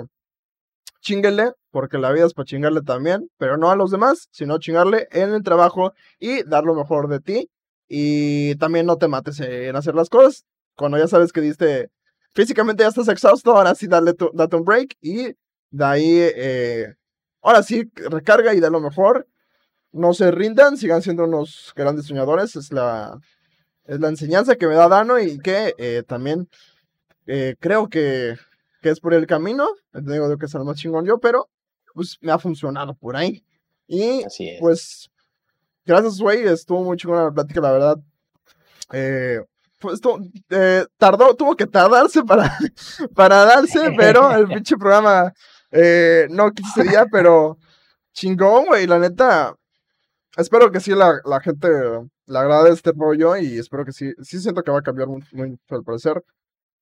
porque la vida es para chingarle también, pero no a los demás, sino chingarle en el trabajo y dar lo mejor de ti. Y también no te mates en hacer las cosas. Cuando ya sabes que diste, físicamente ya estás exhausto, ahora sí dale tu, date un break y de ahí, eh, ahora sí, recarga y da lo mejor. No se rindan, sigan siendo unos grandes soñadores, es la, es la enseñanza que me da Dano y que eh, también eh, creo que, que, es por el camino. Digo que es el más chingón yo, pero pues me ha funcionado por ahí. Y pues, gracias, güey. Estuvo muy chingona la plática, la verdad. Eh, pues eh, tardó, tuvo que tardarse para, para darse, pero el pinche programa eh, no quise pero chingón, güey. La neta, espero que sí la, la gente le agrade este rollo y espero que sí, sí siento que va a cambiar muy, muy al parecer.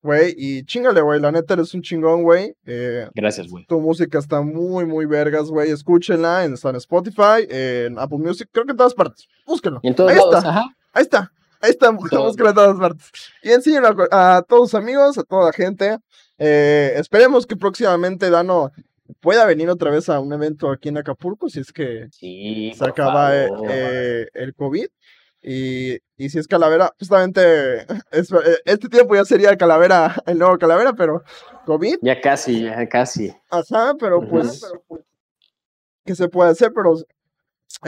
Güey, y chingale, güey, la neta eres un chingón, güey. Eh, Gracias, güey. Tu música está muy, muy vergas, güey. Escúchenla, en, está en Spotify, en Apple Music, creo que en todas partes. Búsquenlo. en todos Ahí lados, está. Ajá. Ahí está. Ahí está, búsquenlo en todas partes. Y enséñenlo a, a, todos sus amigos, a toda la gente. Eh, esperemos que próximamente Dano pueda venir otra vez a un evento aquí en Acapulco, si es que sí, se acaba eh, eh, el COVID. Y, y, si es Calavera, justamente es, eh, este tiempo ya sería Calavera, el nuevo Calavera, pero COVID. Ya casi, ya casi. Ajá, pero pues, uh -huh. ¿qué se puede hacer? Pero eh,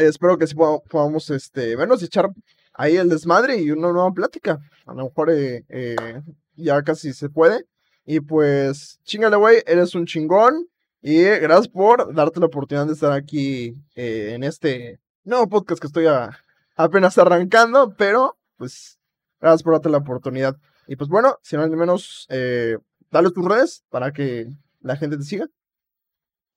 espero que sí podamos este, vernos y echar ahí el desmadre y una nueva plática. A lo mejor eh, eh, ya casi se puede. Y pues, chingale, güey, eres un chingón. Y gracias por darte la oportunidad de estar aquí eh, en este nuevo podcast que estoy a, apenas arrancando, pero pues gracias por darte la oportunidad. Y pues bueno, si no al menos, eh, dale tus redes para que la gente te siga.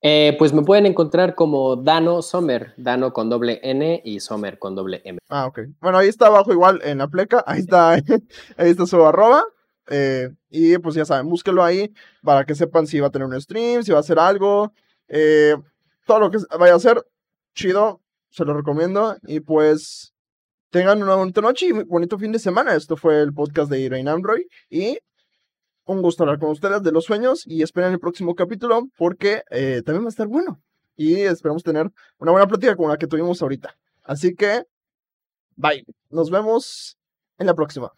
Eh, pues me pueden encontrar como Dano Sommer, Dano con doble N y Sommer con doble M. Ah, ok. Bueno, ahí está abajo igual en la pleca, ahí está, ahí está su arroba. Eh, y pues ya saben, búsquelo ahí para que sepan si va a tener un stream, si va a hacer algo. Eh, todo lo que vaya a hacer, chido, se lo recomiendo. Y pues tengan una bonita noche y bonito fin de semana. Esto fue el podcast de Irene Android. Y un gusto hablar con ustedes de los sueños. Y esperen el próximo capítulo porque eh, también va a estar bueno. Y esperamos tener una buena plática como la que tuvimos ahorita. Así que, bye. Nos vemos en la próxima.